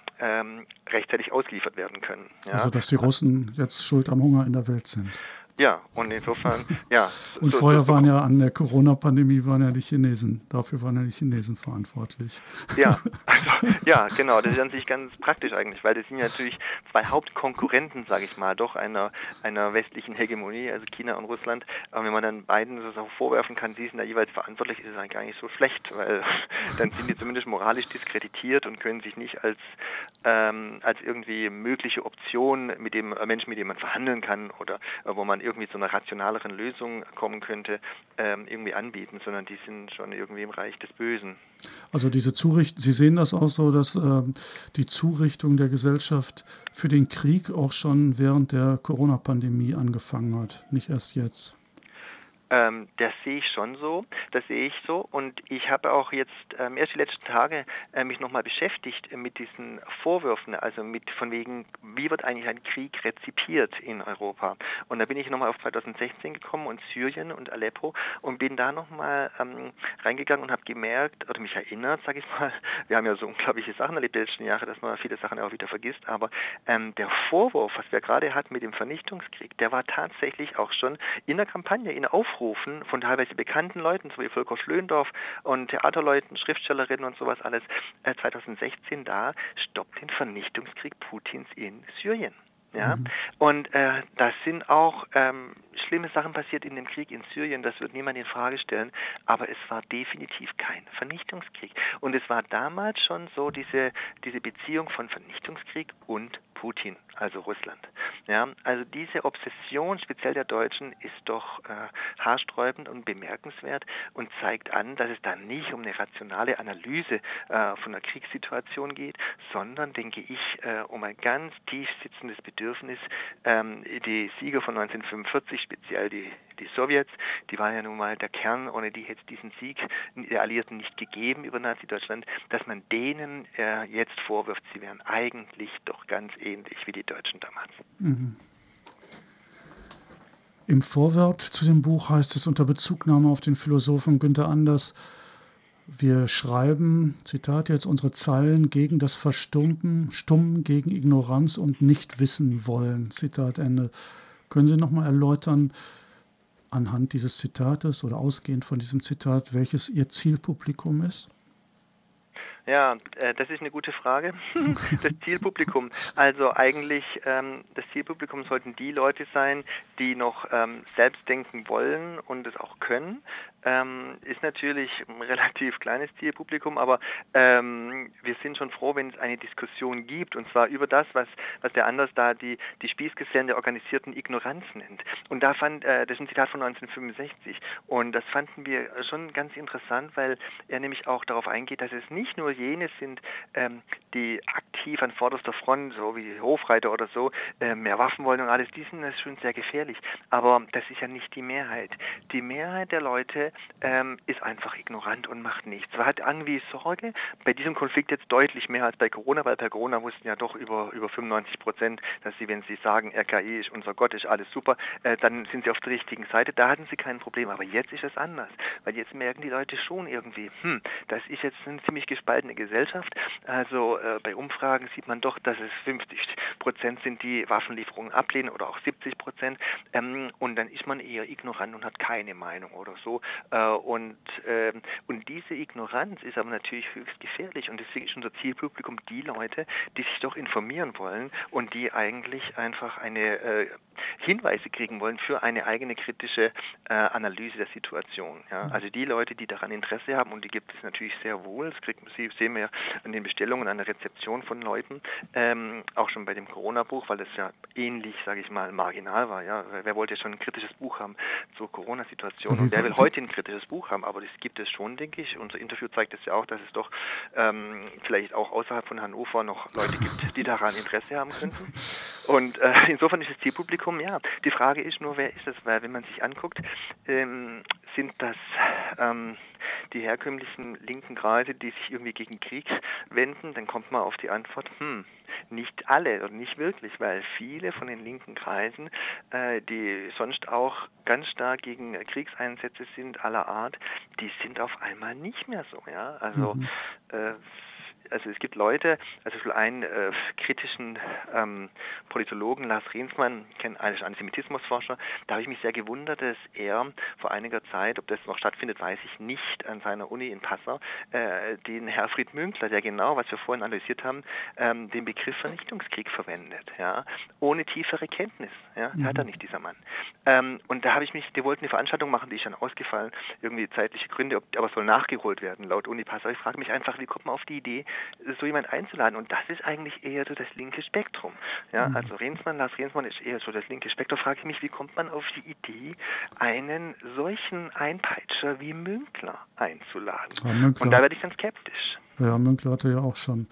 rechtzeitig ausgeliefert werden können. Also dass die Russen jetzt schuld am Hunger in der Welt sind. Ja, und insofern, ja. und so, vorher so, so, waren ja an der Corona-Pandemie waren ja die Chinesen. Dafür waren ja die Chinesen verantwortlich. Ja, also, ja, genau. Das ist an sich ganz praktisch eigentlich, weil das sind ja natürlich zwei Hauptkonkurrenten, sage ich mal, doch einer, einer westlichen Hegemonie, also China und Russland. Aber wenn man dann beiden so vorwerfen kann, die sind da jeweils verantwortlich, ist es eigentlich gar nicht so schlecht, weil dann sind die zumindest moralisch diskreditiert und können sich nicht als, ähm, als irgendwie mögliche Option mit dem äh, Menschen, mit dem man verhandeln kann oder äh, wo man irgendwie zu einer rationaleren Lösung kommen könnte, ähm, irgendwie anbieten, sondern die sind schon irgendwie im Reich des Bösen. Also diese Zurichtung, Sie sehen das auch so, dass ähm, die Zurichtung der Gesellschaft für den Krieg auch schon während der Corona-Pandemie angefangen hat, nicht erst jetzt. Ähm, das sehe ich schon so, das sehe ich so. Und ich habe auch jetzt ähm, erst die letzten Tage äh, mich nochmal beschäftigt mit diesen Vorwürfen, also mit von wegen, wie wird eigentlich ein Krieg rezipiert in Europa? Und da bin ich nochmal auf 2016 gekommen und Syrien und Aleppo und bin da nochmal ähm, reingegangen und habe gemerkt oder mich erinnert, sage ich mal, wir haben ja so unglaubliche Sachen erlebt die letzten Jahre, dass man viele Sachen auch wieder vergisst, aber ähm, der Vorwurf, was wir gerade hatten mit dem Vernichtungskrieg, der war tatsächlich auch schon in der Kampagne, in Aufrufen von teilweise bekannten Leuten, so wie Volker Schlöndorff und Theaterleuten, Schriftstellerinnen und sowas alles, äh, 2016 da, stoppt den Vernichtungskrieg Putins in Syrien. Ja, mhm. und äh, das sind auch ähm, schlimme Sachen passiert in dem Krieg in Syrien, das wird niemand in Frage stellen, aber es war definitiv kein Vernichtungskrieg. Und es war damals schon so diese, diese Beziehung von Vernichtungskrieg und Putin, also Russland. Ja, also diese Obsession, speziell der Deutschen, ist doch äh, haarsträubend und bemerkenswert und zeigt an, dass es da nicht um eine rationale Analyse äh, von einer Kriegssituation geht, sondern, denke ich, äh, um ein ganz tief sitzendes Bedürfnis. Ähm, die Sieger von 1945, speziell die, die Sowjets, die waren ja nun mal der Kern, ohne die hätte es diesen Sieg der Alliierten nicht gegeben über Nazi-Deutschland, dass man denen äh, jetzt vorwirft, sie wären eigentlich doch ganz ähnlich wie die Deutschen damals. Mhm. Im Vorwort zu dem Buch heißt es unter Bezugnahme auf den Philosophen Günther Anders, wir schreiben, Zitat jetzt, unsere Zeilen gegen das Verstumpen, Stummen gegen Ignoranz und nicht wissen wollen. Zitat Ende. Können Sie nochmal erläutern, anhand dieses Zitates oder ausgehend von diesem Zitat, welches Ihr Zielpublikum ist? Ja, äh, das ist eine gute Frage. das Zielpublikum. Also eigentlich, ähm, das Zielpublikum sollten die Leute sein, die noch ähm, selbst denken wollen und es auch können, ähm, ist natürlich ein relativ kleines Zielpublikum, aber ähm, wir sind schon froh, wenn es eine Diskussion gibt, und zwar über das, was, was der Anders da die, die Spießgesellen der organisierten Ignoranz nennt. Und da fand, äh, das ist ein Zitat von 1965, und das fanden wir schon ganz interessant, weil er nämlich auch darauf eingeht, dass es nicht nur jene sind, ähm, die aktiv an vorderster Front, so wie Hofreiter oder so, äh, mehr Waffen wollen und alles, die sind das schon sehr gefährlich. Aber das ist ja nicht die Mehrheit. Die Mehrheit der Leute ähm, ist einfach ignorant und macht nichts. Man hat irgendwie Sorge, bei diesem Konflikt jetzt deutlich mehr als bei Corona, weil bei Corona wussten ja doch über, über 95 Prozent, dass sie, wenn sie sagen, RKI ist unser Gott, ist alles super, äh, dann sind sie auf der richtigen Seite. Da hatten sie kein Problem. Aber jetzt ist es anders, weil jetzt merken die Leute schon irgendwie, hm, das ist jetzt eine ziemlich gespaltene Gesellschaft. Also äh, bei Umfragen sieht man doch, dass es 50 Prozent sind, die Waffenlieferungen ablehnen oder auch 70 Prozent. Ähm, und dann ist man eher ignorant und hat keine Meinung oder so. Äh, und, ähm, und diese Ignoranz ist aber natürlich höchst gefährlich und deswegen ist unser Zielpublikum die Leute, die sich doch informieren wollen und die eigentlich einfach eine äh, Hinweise kriegen wollen für eine eigene kritische äh, Analyse der Situation. Ja? Mhm. Also die Leute, die daran Interesse haben, und die gibt es natürlich sehr wohl, das kriegt, Sie sehen wir an den Bestellungen, an der Rezeption von Leuten, ähm, auch schon bei dem Corona-Buch, weil das ja ähnlich, sage ich mal, marginal war. Ja? Wer wollte schon ein kritisches Buch haben zur Corona-Situation und wer will heute ein kritisches Buch haben? Aber das gibt es schon, denke ich. Unser Interview zeigt es ja auch, dass es doch ähm, vielleicht auch außerhalb von Hannover noch Leute gibt, die daran Interesse haben könnten. Und äh, insofern ist das Zielpublikum, ja, die Frage ist nur, wer ist es? Weil wenn man sich anguckt, ähm, sind das ähm, die herkömmlichen linken Kreise, die sich irgendwie gegen Krieg wenden, dann kommt man auf die Antwort, hm, nicht alle und nicht wirklich, weil viele von den linken Kreisen, äh, die sonst auch ganz stark gegen Kriegseinsätze sind aller Art, die sind auf einmal nicht mehr so. Ja? Also mhm. äh, also es gibt Leute, also für einen äh, kritischen ähm, Politologen, Lars Riensmann, ich kenne eigentlich Antisemitismusforscher, da habe ich mich sehr gewundert, dass er vor einiger Zeit, ob das noch stattfindet, weiß ich nicht, an seiner Uni in Passau, äh, den Herfried Münkler, der genau, was wir vorhin analysiert haben, ähm, den Begriff Vernichtungskrieg verwendet, ja, ohne tiefere Kenntnis, ja, mhm. hat er nicht, dieser Mann. Ähm, und da habe ich mich, die wollten eine Veranstaltung machen, die ist dann ausgefallen, irgendwie zeitliche Gründe, ob, aber es soll nachgeholt werden, laut Uni Passau. Ich frage mich einfach, wie kommt man auf die Idee, so jemand einzuladen. Und das ist eigentlich eher so das linke Spektrum. Ja, mhm. also Rehnsmann, Lars Rehnsmann ist eher so das linke Spektrum. Frage ich mich, wie kommt man auf die Idee, einen solchen Einpeitscher wie Münkler einzuladen? Ja, Münkler. Und da werde ich dann skeptisch. Ja, Münkler hatte ja auch schon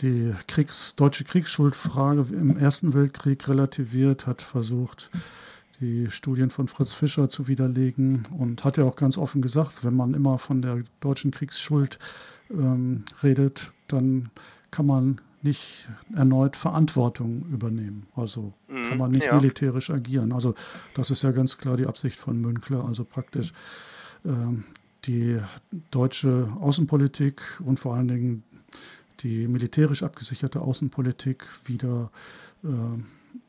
die Kriegs-, deutsche Kriegsschuldfrage im Ersten Weltkrieg relativiert, hat versucht, die Studien von Fritz Fischer zu widerlegen und hat ja auch ganz offen gesagt, wenn man immer von der deutschen Kriegsschuld ähm, redet, dann kann man nicht erneut Verantwortung übernehmen. Also mhm, kann man nicht ja. militärisch agieren. Also das ist ja ganz klar die Absicht von Münkler. Also praktisch ähm, die deutsche Außenpolitik und vor allen Dingen die militärisch abgesicherte Außenpolitik wieder äh,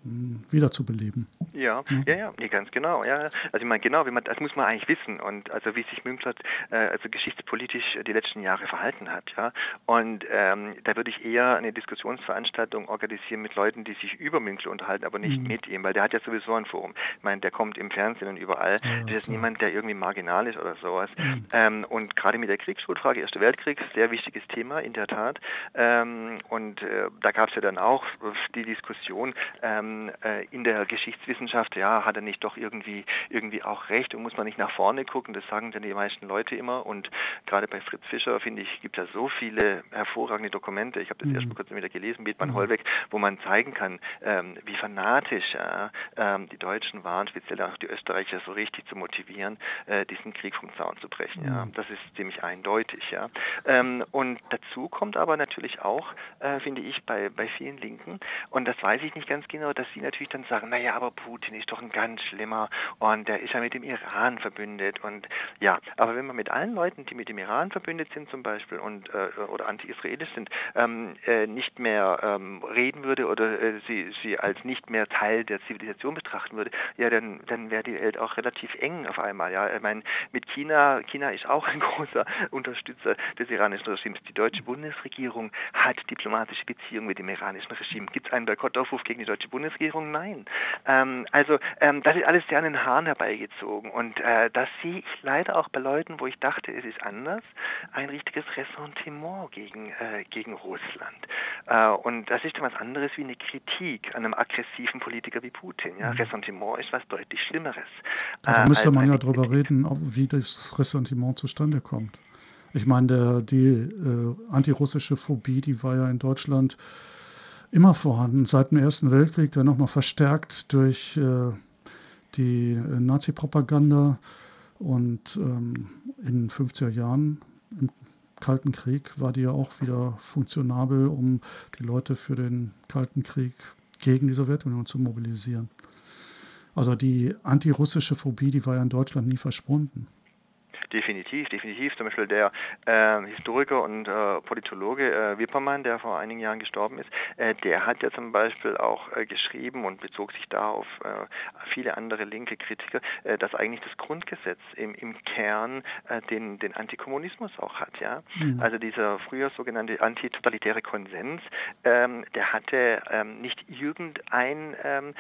wiederzubeleben. Ja, ja, ja, ja nee, ganz genau. Ja. Also ich meine, genau, wie man, das muss man eigentlich wissen und also wie sich Münkler äh, also geschichtspolitisch die letzten Jahre verhalten hat. Ja. Und ähm, da würde ich eher eine Diskussionsveranstaltung organisieren mit Leuten, die sich über Münkler unterhalten, aber nicht mhm. mit ihm, weil der hat ja sowieso ein Forum. Ich meine, der kommt im Fernsehen und überall. Ja, das ist ja. niemand, der irgendwie marginal ist oder sowas. Mhm. Ähm, und gerade mit der Kriegsschuldfrage, Erster Weltkrieg, sehr wichtiges Thema, in der Tat. Ähm, und äh, da gab es ja dann auch die Diskussion, ähm, äh, in der Geschichtswissenschaft, ja, hat er nicht doch irgendwie, irgendwie auch recht und muss man nicht nach vorne gucken, das sagen dann die meisten Leute immer und gerade bei Fritz Fischer, finde ich, gibt es ja so viele hervorragende Dokumente, ich habe das mhm. erst vor kurzem wieder gelesen, Bethmann mhm. Hollweg, wo man zeigen kann, ähm, wie fanatisch äh, ähm, die Deutschen waren, speziell auch die Österreicher so richtig zu motivieren, äh, diesen Krieg vom Zaun zu brechen, mhm. ja, das ist ziemlich eindeutig, ja. Ähm, und dazu kommt aber natürlich auch, äh, finde ich, bei, bei vielen Linken, und das weiß ich nicht ganz genau, dass sie natürlich dann sagen, naja, aber Putin ist doch ein ganz schlimmer und der ist ja mit dem Iran verbündet und ja, aber wenn man mit allen Leuten, die mit dem Iran verbündet sind zum Beispiel und äh, oder anti-israelisch sind, ähm, äh, nicht mehr ähm, reden würde oder äh, sie, sie als nicht mehr Teil der Zivilisation betrachten würde, ja, dann, dann wäre die Welt auch relativ eng auf einmal. Ja, ich meine, mit China, China ist auch ein großer Unterstützer des iranischen Regimes. Die deutsche Bundesregierung hat diplomatische Beziehungen mit dem iranischen Regime. Gibt es einen Boykottaufruf gegen die deutsche Bundesregierung? Nein. Ähm, also ähm, das ist alles sehr an den Haaren herbeigezogen und äh, das sehe ich leider auch bei Leuten, wo ich dachte, es ist anders, ein richtiges Ressentiment gegen, äh, gegen Russland. Äh, und das ist was anderes wie eine Kritik an einem aggressiven Politiker wie Putin. Ja? Mhm. Ressentiment ist was deutlich Schlimmeres. Da müsste man ja drüber reden, wie das Ressentiment zustande kommt. Ich meine, der, die äh, antirussische Phobie, die war ja in Deutschland immer vorhanden, seit dem Ersten Weltkrieg, der nochmal verstärkt durch äh, die äh, Nazi-Propaganda und ähm, in den 50er Jahren im Kalten Krieg war die ja auch wieder funktionabel, um die Leute für den Kalten Krieg gegen die Sowjetunion zu mobilisieren. Also die antirussische Phobie, die war ja in Deutschland nie verschwunden. Definitiv, definitiv. Zum Beispiel der äh, Historiker und äh, Politologe äh, Wippermann, der vor einigen Jahren gestorben ist, äh, der hat ja zum Beispiel auch äh, geschrieben und bezog sich da auf äh, viele andere linke Kritiker, dass eigentlich das Grundgesetz im, im Kern den, den Antikommunismus auch hat. Ja? Mhm. Also dieser früher sogenannte antitotalitäre Konsens, ähm, der hatte ähm, nicht irgendein ähm,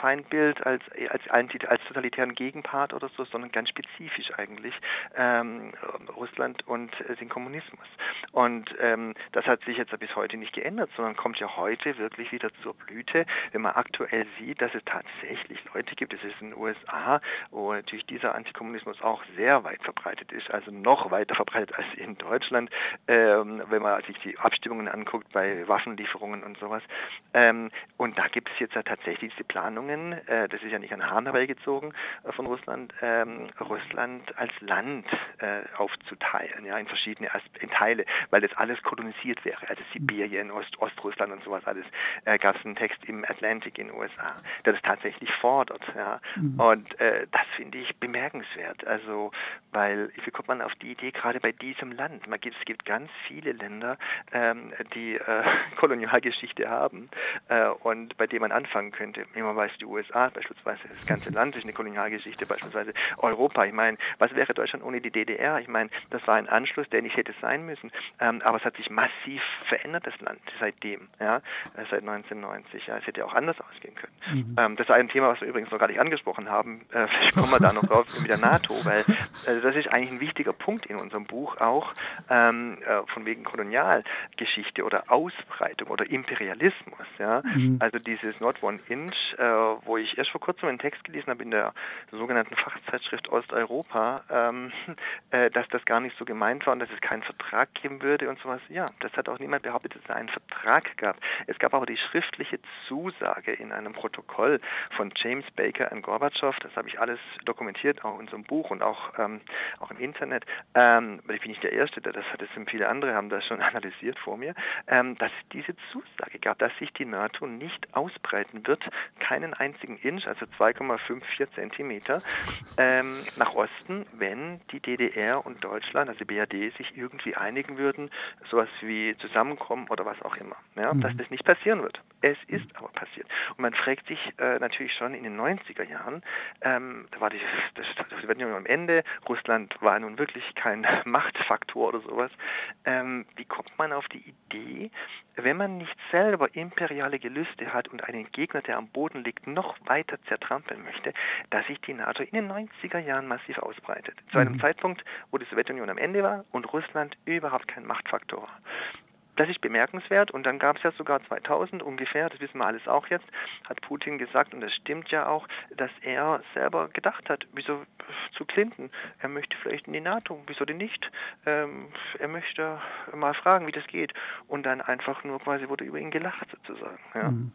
Feindbild als, als, anti, als totalitären Gegenpart oder so, sondern ganz spezifisch eigentlich ähm, Russland und äh, den Kommunismus. Und ähm, das hat sich jetzt bis heute nicht geändert, sondern kommt ja heute wirklich wieder zur Blüte, wenn man aktuell sieht, dass es tatsächlich Leute gibt, es ist in den USA, wo natürlich dieser Antikommunismus auch sehr weit verbreitet ist, also noch weiter verbreitet als in Deutschland, ähm, wenn man sich die Abstimmungen anguckt bei Waffenlieferungen und sowas. Ähm, und da gibt es jetzt ja tatsächlich diese Planungen, äh, das ist ja nicht an Hahn herbeigezogen äh, von Russland, ähm, Russland als Land Land äh, aufzuteilen, ja, in verschiedene in Teile, weil das alles kolonisiert wäre. Also Sibirien, Ost, Ostrussland und sowas alles. Äh, Gab es einen Text im Atlantic in den USA, der das tatsächlich fordert. Ja. Mhm. Und äh, das finde ich bemerkenswert. Also, weil wie kommt man auf die Idee gerade bei diesem Land? Man gibt, es gibt ganz viele Länder, ähm, die äh, Kolonialgeschichte haben äh, und bei denen man anfangen könnte. Wie man weiß, die USA beispielsweise, das ganze Land ist eine Kolonialgeschichte, beispielsweise Europa. Ich meine, was wäre Deutschland Deutschland ohne die DDR. Ich meine, das war ein Anschluss, der nicht hätte sein müssen. Ähm, aber es hat sich massiv verändert, das Land, seitdem, ja, äh, seit 1990. Ja, es hätte auch anders ausgehen können. Mhm. Ähm, das ist ein Thema, was wir übrigens noch gar nicht angesprochen haben. Äh, vielleicht kommen wir da noch drauf mit der NATO, weil also das ist eigentlich ein wichtiger Punkt in unserem Buch auch, ähm, äh, von wegen Kolonialgeschichte oder Ausbreitung oder Imperialismus. Ja? Mhm. Also dieses Not One Inch, äh, wo ich erst vor kurzem einen Text gelesen habe in der sogenannten Fachzeitschrift Osteuropa, ähm, äh, dass das gar nicht so gemeint war und dass es keinen Vertrag geben würde und sowas. Ja, das hat auch niemand behauptet, dass es einen Vertrag gab. Es gab aber die schriftliche Zusage in einem Protokoll von James Baker und Gorbatschow. Das habe ich alles dokumentiert, auch in unserem Buch und auch, ähm, auch im Internet. Ähm, ich bin nicht der Erste, der das hat. Es sind viele andere, haben das schon analysiert vor mir, ähm, dass es diese Zusage gab, dass sich die NATO nicht ausbreiten wird, keinen einzigen Inch, also 2,54 Zentimeter, ähm, nach Osten, wenn die DDR und Deutschland, also die BRD, sich irgendwie einigen würden, sowas wie zusammenkommen oder was auch immer. Ja, mhm. Dass das nicht passieren wird. Es ist aber passiert. Und man fragt sich äh, natürlich schon in den 90er Jahren, ähm, da war die, das, das Sowjetunion am Ende, Russland war nun wirklich kein Machtfaktor oder sowas. Ähm, wie kommt man auf die Idee, wenn man nicht selber imperiale Gelüste hat und einen Gegner, der am Boden liegt, noch weiter zertrampeln möchte, dass sich die NATO in den 90er Jahren massiv ausbreitet. Zu einem mhm. Zeitpunkt, wo die Sowjetunion am Ende war und Russland überhaupt kein Machtfaktor war. Das ist bemerkenswert und dann gab es ja sogar 2000 ungefähr, das wissen wir alles auch jetzt, hat Putin gesagt und das stimmt ja auch, dass er selber gedacht hat, wieso zu Clinton, er möchte vielleicht in die NATO, wieso denn nicht? Ähm, er möchte mal fragen, wie das geht und dann einfach nur quasi wurde über ihn gelacht sozusagen. Ja. Mhm.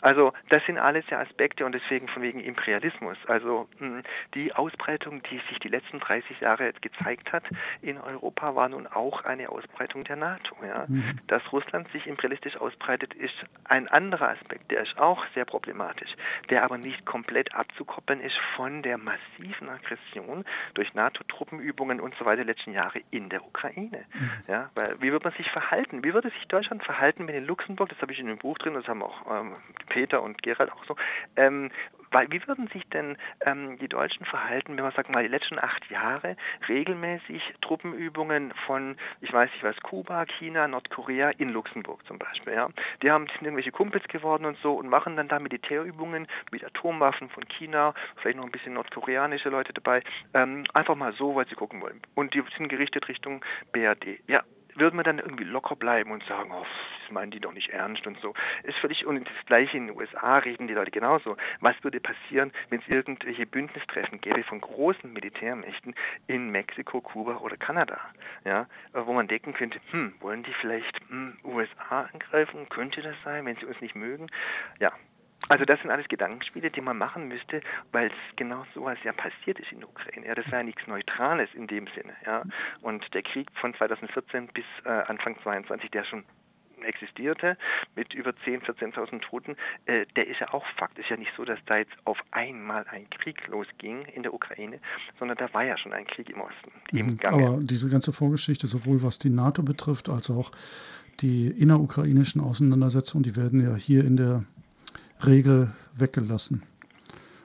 Also das sind alles ja Aspekte und deswegen von wegen Imperialismus. Also hm, die Ausbreitung, die sich die letzten 30 Jahre gezeigt hat in Europa, war nun auch eine Ausbreitung der NATO. Ja. Mhm. Dass Russland sich imperialistisch ausbreitet, ist ein anderer Aspekt, der ist auch sehr problematisch, der aber nicht komplett abzukoppeln ist von der massiven Aggression durch NATO-Truppenübungen und so weiter der letzten Jahre in der Ukraine. Mhm. Ja, weil wie wird man sich verhalten? Wie würde sich Deutschland verhalten, wenn in Luxemburg, das habe ich in dem Buch drin, das haben auch ähm, Peter und Gerald auch so. Ähm, weil, wie würden sich denn ähm, die Deutschen verhalten, wenn man sagt mal die letzten acht Jahre regelmäßig Truppenübungen von, ich weiß nicht was, Kuba, China, Nordkorea in Luxemburg zum Beispiel, ja? Die haben sind irgendwelche Kumpels geworden und so und machen dann da Militärübungen mit Atomwaffen von China, vielleicht noch ein bisschen nordkoreanische Leute dabei, ähm, einfach mal so, weil sie gucken wollen. Und die sind gerichtet Richtung BRD. Ja, würde man dann irgendwie locker bleiben und sagen, oh, das meinen die doch nicht ernst und so. Ist völlig, und das gleiche in den USA reden die Leute genauso. Was würde passieren, wenn es irgendwelche Bündnistreffen gäbe von großen Militärmächten in Mexiko, Kuba oder Kanada? Ja, wo man denken könnte, hm, wollen die vielleicht hm, USA angreifen? Könnte das sein, wenn sie uns nicht mögen? Ja, also das sind alles Gedankenspiele, die man machen müsste, weil es genau sowas ja passiert ist in der Ukraine. Ja, das war ja nichts Neutrales in dem Sinne. Ja. Und der Krieg von 2014 bis äh, Anfang 22, der schon existierte mit über 10.000, 14.000 Toten, äh, der ist ja auch Fakt. Es ist ja nicht so, dass da jetzt auf einmal ein Krieg losging in der Ukraine, sondern da war ja schon ein Krieg im Osten. Mhm. Aber diese ganze Vorgeschichte, sowohl was die NATO betrifft, als auch die innerukrainischen Auseinandersetzungen, die werden ja hier in der Regel weggelassen.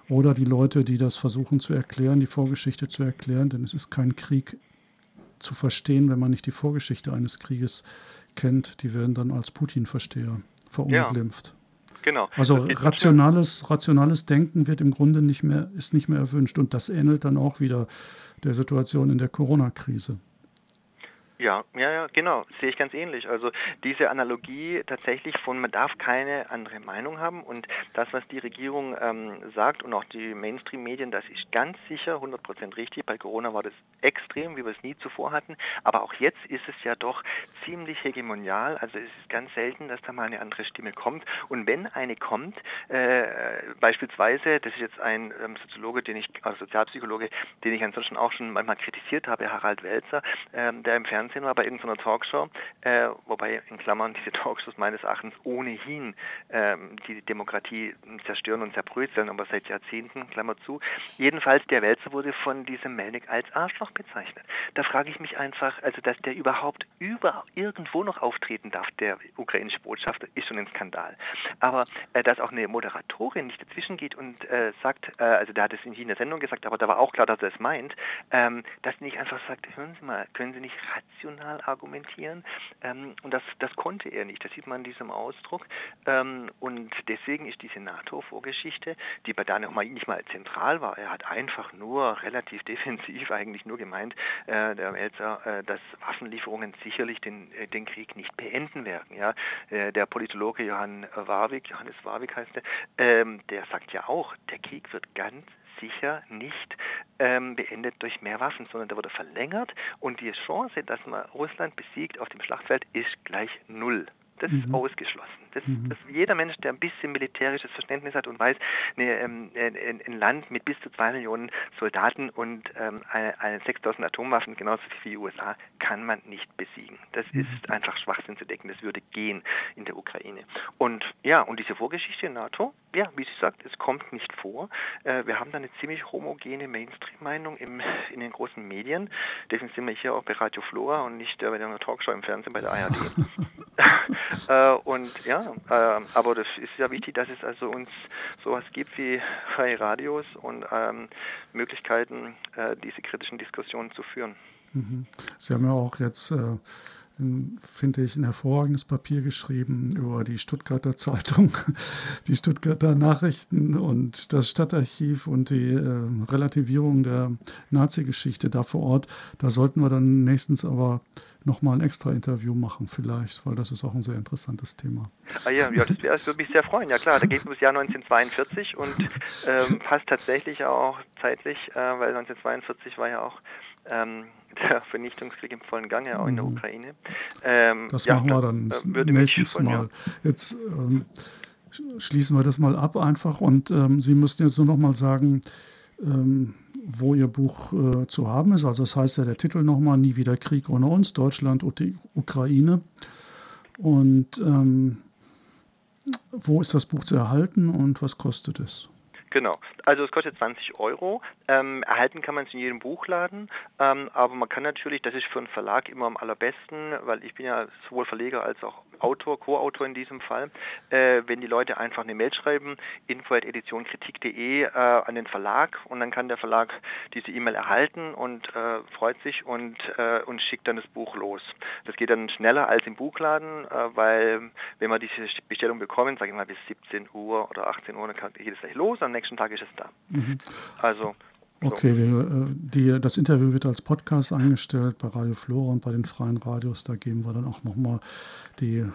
Oder die Leute, die das versuchen zu erklären, die Vorgeschichte zu erklären, denn es ist kein Krieg zu verstehen, wenn man nicht die Vorgeschichte eines Krieges kennt. Die werden dann als Putin-Versteher verunglimpft. Ja, genau. Also rationales, rationales Denken wird im Grunde nicht mehr, ist nicht mehr erwünscht. Und das ähnelt dann auch wieder der Situation in der Corona-Krise. Ja, ja, ja, genau, sehe ich ganz ähnlich. Also diese Analogie tatsächlich von, man darf keine andere Meinung haben und das, was die Regierung ähm, sagt und auch die Mainstream-Medien, das ist ganz sicher 100% richtig. Bei Corona war das extrem, wie wir es nie zuvor hatten, aber auch jetzt ist es ja doch ziemlich hegemonial. Also es ist ganz selten, dass da mal eine andere Stimme kommt und wenn eine kommt, äh, beispielsweise, das ist jetzt ein ähm, Soziologe, den ich, also Sozialpsychologe, den ich ansonsten auch schon manchmal kritisiert habe, Harald Welzer, ähm, der im Fernsehen war, bei irgendeiner Talkshow, äh, wobei in Klammern diese Talkshows meines Erachtens ohnehin ähm, die Demokratie zerstören und zerbröseln, aber seit Jahrzehnten, Klammer zu. Jedenfalls, der Wälzer wurde von diesem Melnik als Arschloch bezeichnet. Da frage ich mich einfach, also dass der überhaupt über irgendwo noch auftreten darf, der ukrainische Botschafter, ist schon ein Skandal. Aber äh, dass auch eine Moderatorin nicht dazwischen geht und äh, sagt, äh, also der hat es in der Sendung gesagt, aber da war auch klar, dass er es meint, ähm, dass nicht einfach sagt, hören Sie mal, können Sie nicht rational argumentieren. Ähm, und das, das konnte er nicht. Das sieht man in diesem Ausdruck. Ähm, und deswegen ist diese NATO-Vorgeschichte, die bei da noch mal nicht mal zentral war, er hat einfach nur relativ defensiv eigentlich nur gemeint, äh, der Melzer, äh, dass Waffenlieferungen sicherlich den, äh, den Krieg nicht beenden werden. Ja? Äh, der Politologe Johann Warwick, Johannes Warwick heißt er, ähm, der sagt ja auch, der Krieg wird ganz sicher nicht ähm, beendet durch mehr Waffen, sondern der wurde verlängert und die Chance, dass man Russland besiegt auf dem Schlachtfeld, ist gleich null. Das mhm. ist ausgeschlossen. Das, mhm. das, jeder Mensch, der ein bisschen militärisches Verständnis hat und weiß, ne, ähm, ein, ein, Land mit bis zu zwei Millionen Soldaten und ähm, eine, eine 6000 Atomwaffen, genauso wie die USA, kann man nicht besiegen. Das mhm. ist einfach Schwachsinn zu decken. Das würde gehen in der Ukraine. Und ja, und diese Vorgeschichte in NATO, ja, wie sie sagt, es kommt nicht vor. Äh, wir haben da eine ziemlich homogene Mainstream-Meinung in den großen Medien. Deswegen sind wir hier auch bei Radio Flora und nicht äh, bei einer Talkshow im Fernsehen bei der ARD. äh, und ja, aber das ist ja wichtig, dass es also uns sowas gibt wie freie Radios und ähm, Möglichkeiten, äh, diese kritischen Diskussionen zu führen. Mhm. Sie haben ja auch jetzt äh, finde ich, ein hervorragendes Papier geschrieben über die Stuttgarter Zeitung, die Stuttgarter Nachrichten und das Stadtarchiv und die äh, Relativierung der Nazi-Geschichte da vor Ort. Da sollten wir dann nächstens aber nochmal ein extra Interview machen vielleicht, weil das ist auch ein sehr interessantes Thema. Ah ja, ja das, das würde mich sehr freuen. Ja klar, da geht es um das Jahr 1942 und ähm, passt tatsächlich auch zeitlich, äh, weil 1942 war ja auch ähm, der Vernichtungskrieg im vollen Gange, auch in der mhm. Ukraine. Ähm, das ja, machen wir dann äh, nächstes Mal. Ja. Jetzt ähm, schließen wir das mal ab einfach und ähm, Sie müssten jetzt nur noch mal sagen, ähm, wo Ihr Buch äh, zu haben ist. Also das heißt ja der Titel nochmal, Nie wieder Krieg ohne uns, Deutschland und die Ukraine. Und ähm, wo ist das Buch zu erhalten und was kostet es? Genau. Also es kostet 20 Euro. Ähm, erhalten kann man es in jedem Buchladen, ähm, aber man kann natürlich, das ist für einen Verlag immer am allerbesten, weil ich bin ja sowohl Verleger als auch Autor, Co-Autor in diesem Fall, äh, wenn die Leute einfach eine Mail schreiben, info.editionkritik.de äh, an den Verlag und dann kann der Verlag diese E-Mail erhalten und äh, freut sich und, äh, und schickt dann das Buch los. Das geht dann schneller als im Buchladen, äh, weil wenn wir diese Bestellung bekommen, sage ich mal bis 17 Uhr oder 18 Uhr, dann geht es gleich los, am Tag ist es da. Mhm. Also Okay, wir, äh, die, das Interview wird als Podcast eingestellt bei Radio Flora und bei den freien Radios. Da geben wir dann auch nochmal die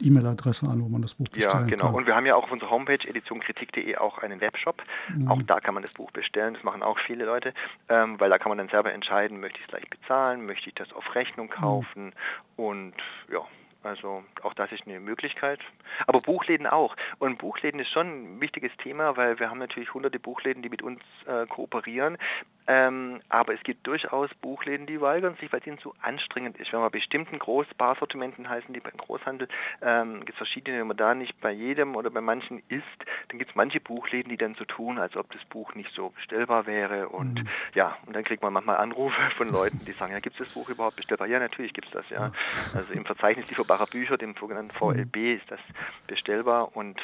E-Mail-Adresse an, wo man das Buch bestellen kann. Ja, genau. Kann. Und wir haben ja auch auf unserer Homepage editionkritik.de auch einen Webshop. Mhm. Auch da kann man das Buch bestellen. Das machen auch viele Leute, ähm, weil da kann man dann selber entscheiden, möchte ich es gleich bezahlen, möchte ich das auf Rechnung mhm. kaufen mhm. und ja, also auch das ist eine Möglichkeit. Aber Buchläden auch. Und Buchläden ist schon ein wichtiges Thema, weil wir haben natürlich hunderte Buchläden, die mit uns äh, kooperieren. Ähm, aber es gibt durchaus Buchläden, die weigern sich, weil es ihnen zu anstrengend ist. Wenn man bestimmten Großbarsortimenten heißen, die beim Großhandel, ähm, gibt es verschiedene, wenn man da nicht bei jedem oder bei manchen ist, dann gibt es manche Buchläden, die dann so tun, als ob das Buch nicht so bestellbar wäre. Und mhm. ja, und dann kriegt man manchmal Anrufe von Leuten, die sagen, ja, gibt es das Buch überhaupt bestellbar? Ja, natürlich gibt es das, ja. Also im Verzeichnis lieferbarer Bücher, dem sogenannten VLB, ist das bestellbar und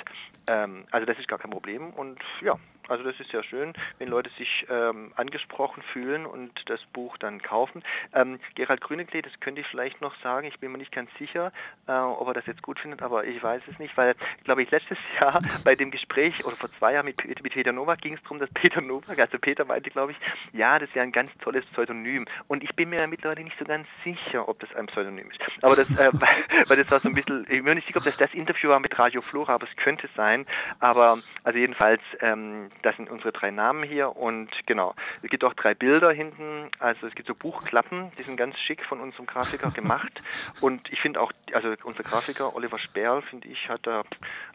ähm, also das ist gar kein Problem und ja, also das ist ja schön, wenn Leute sich ähm, angesprochen fühlen und das Buch dann kaufen. Ähm, Gerald Grüneklee, das könnte ich vielleicht noch sagen, ich bin mir nicht ganz sicher, äh, ob er das jetzt gut findet, aber ich weiß es nicht, weil, glaube ich, letztes Jahr bei dem Gespräch oder vor zwei Jahren mit, mit Peter Nowak ging es darum, dass Peter Nowak, also Peter meinte, glaube ich, ja, das wäre ein ganz tolles Pseudonym. Und ich bin mir mittlerweile nicht so ganz sicher, ob das ein Pseudonym ist. Aber das, äh, weil, weil, das war so ein bisschen, ich bin mir nicht sicher, ob das das Interview war mit Radio Flora, aber es könnte sein. Aber also jedenfalls, ähm, das sind unsere drei Namen hier und genau, es gibt auch drei Bilder hinten, also es gibt so Buchklappen, die sind ganz schick von unserem Grafiker gemacht und ich finde auch, also unser Grafiker Oliver Sperl, finde ich, hat da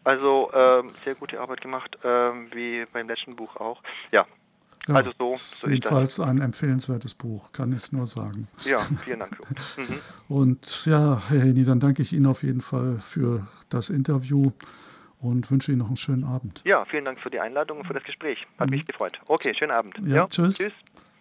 also äh, sehr gute Arbeit gemacht, äh, wie beim letzten Buch auch. Ja, ja, also so, so jedenfalls ein empfehlenswertes Buch, kann ich nur sagen. Ja, vielen Dank. Mhm. Und ja, Herr Heni, dann danke ich Ihnen auf jeden Fall für das Interview und wünsche Ihnen noch einen schönen Abend. Ja, vielen Dank für die Einladung und für das Gespräch. Hat mhm. mich gefreut. Okay, schönen Abend. Ja, ja tschüss. Tschüss.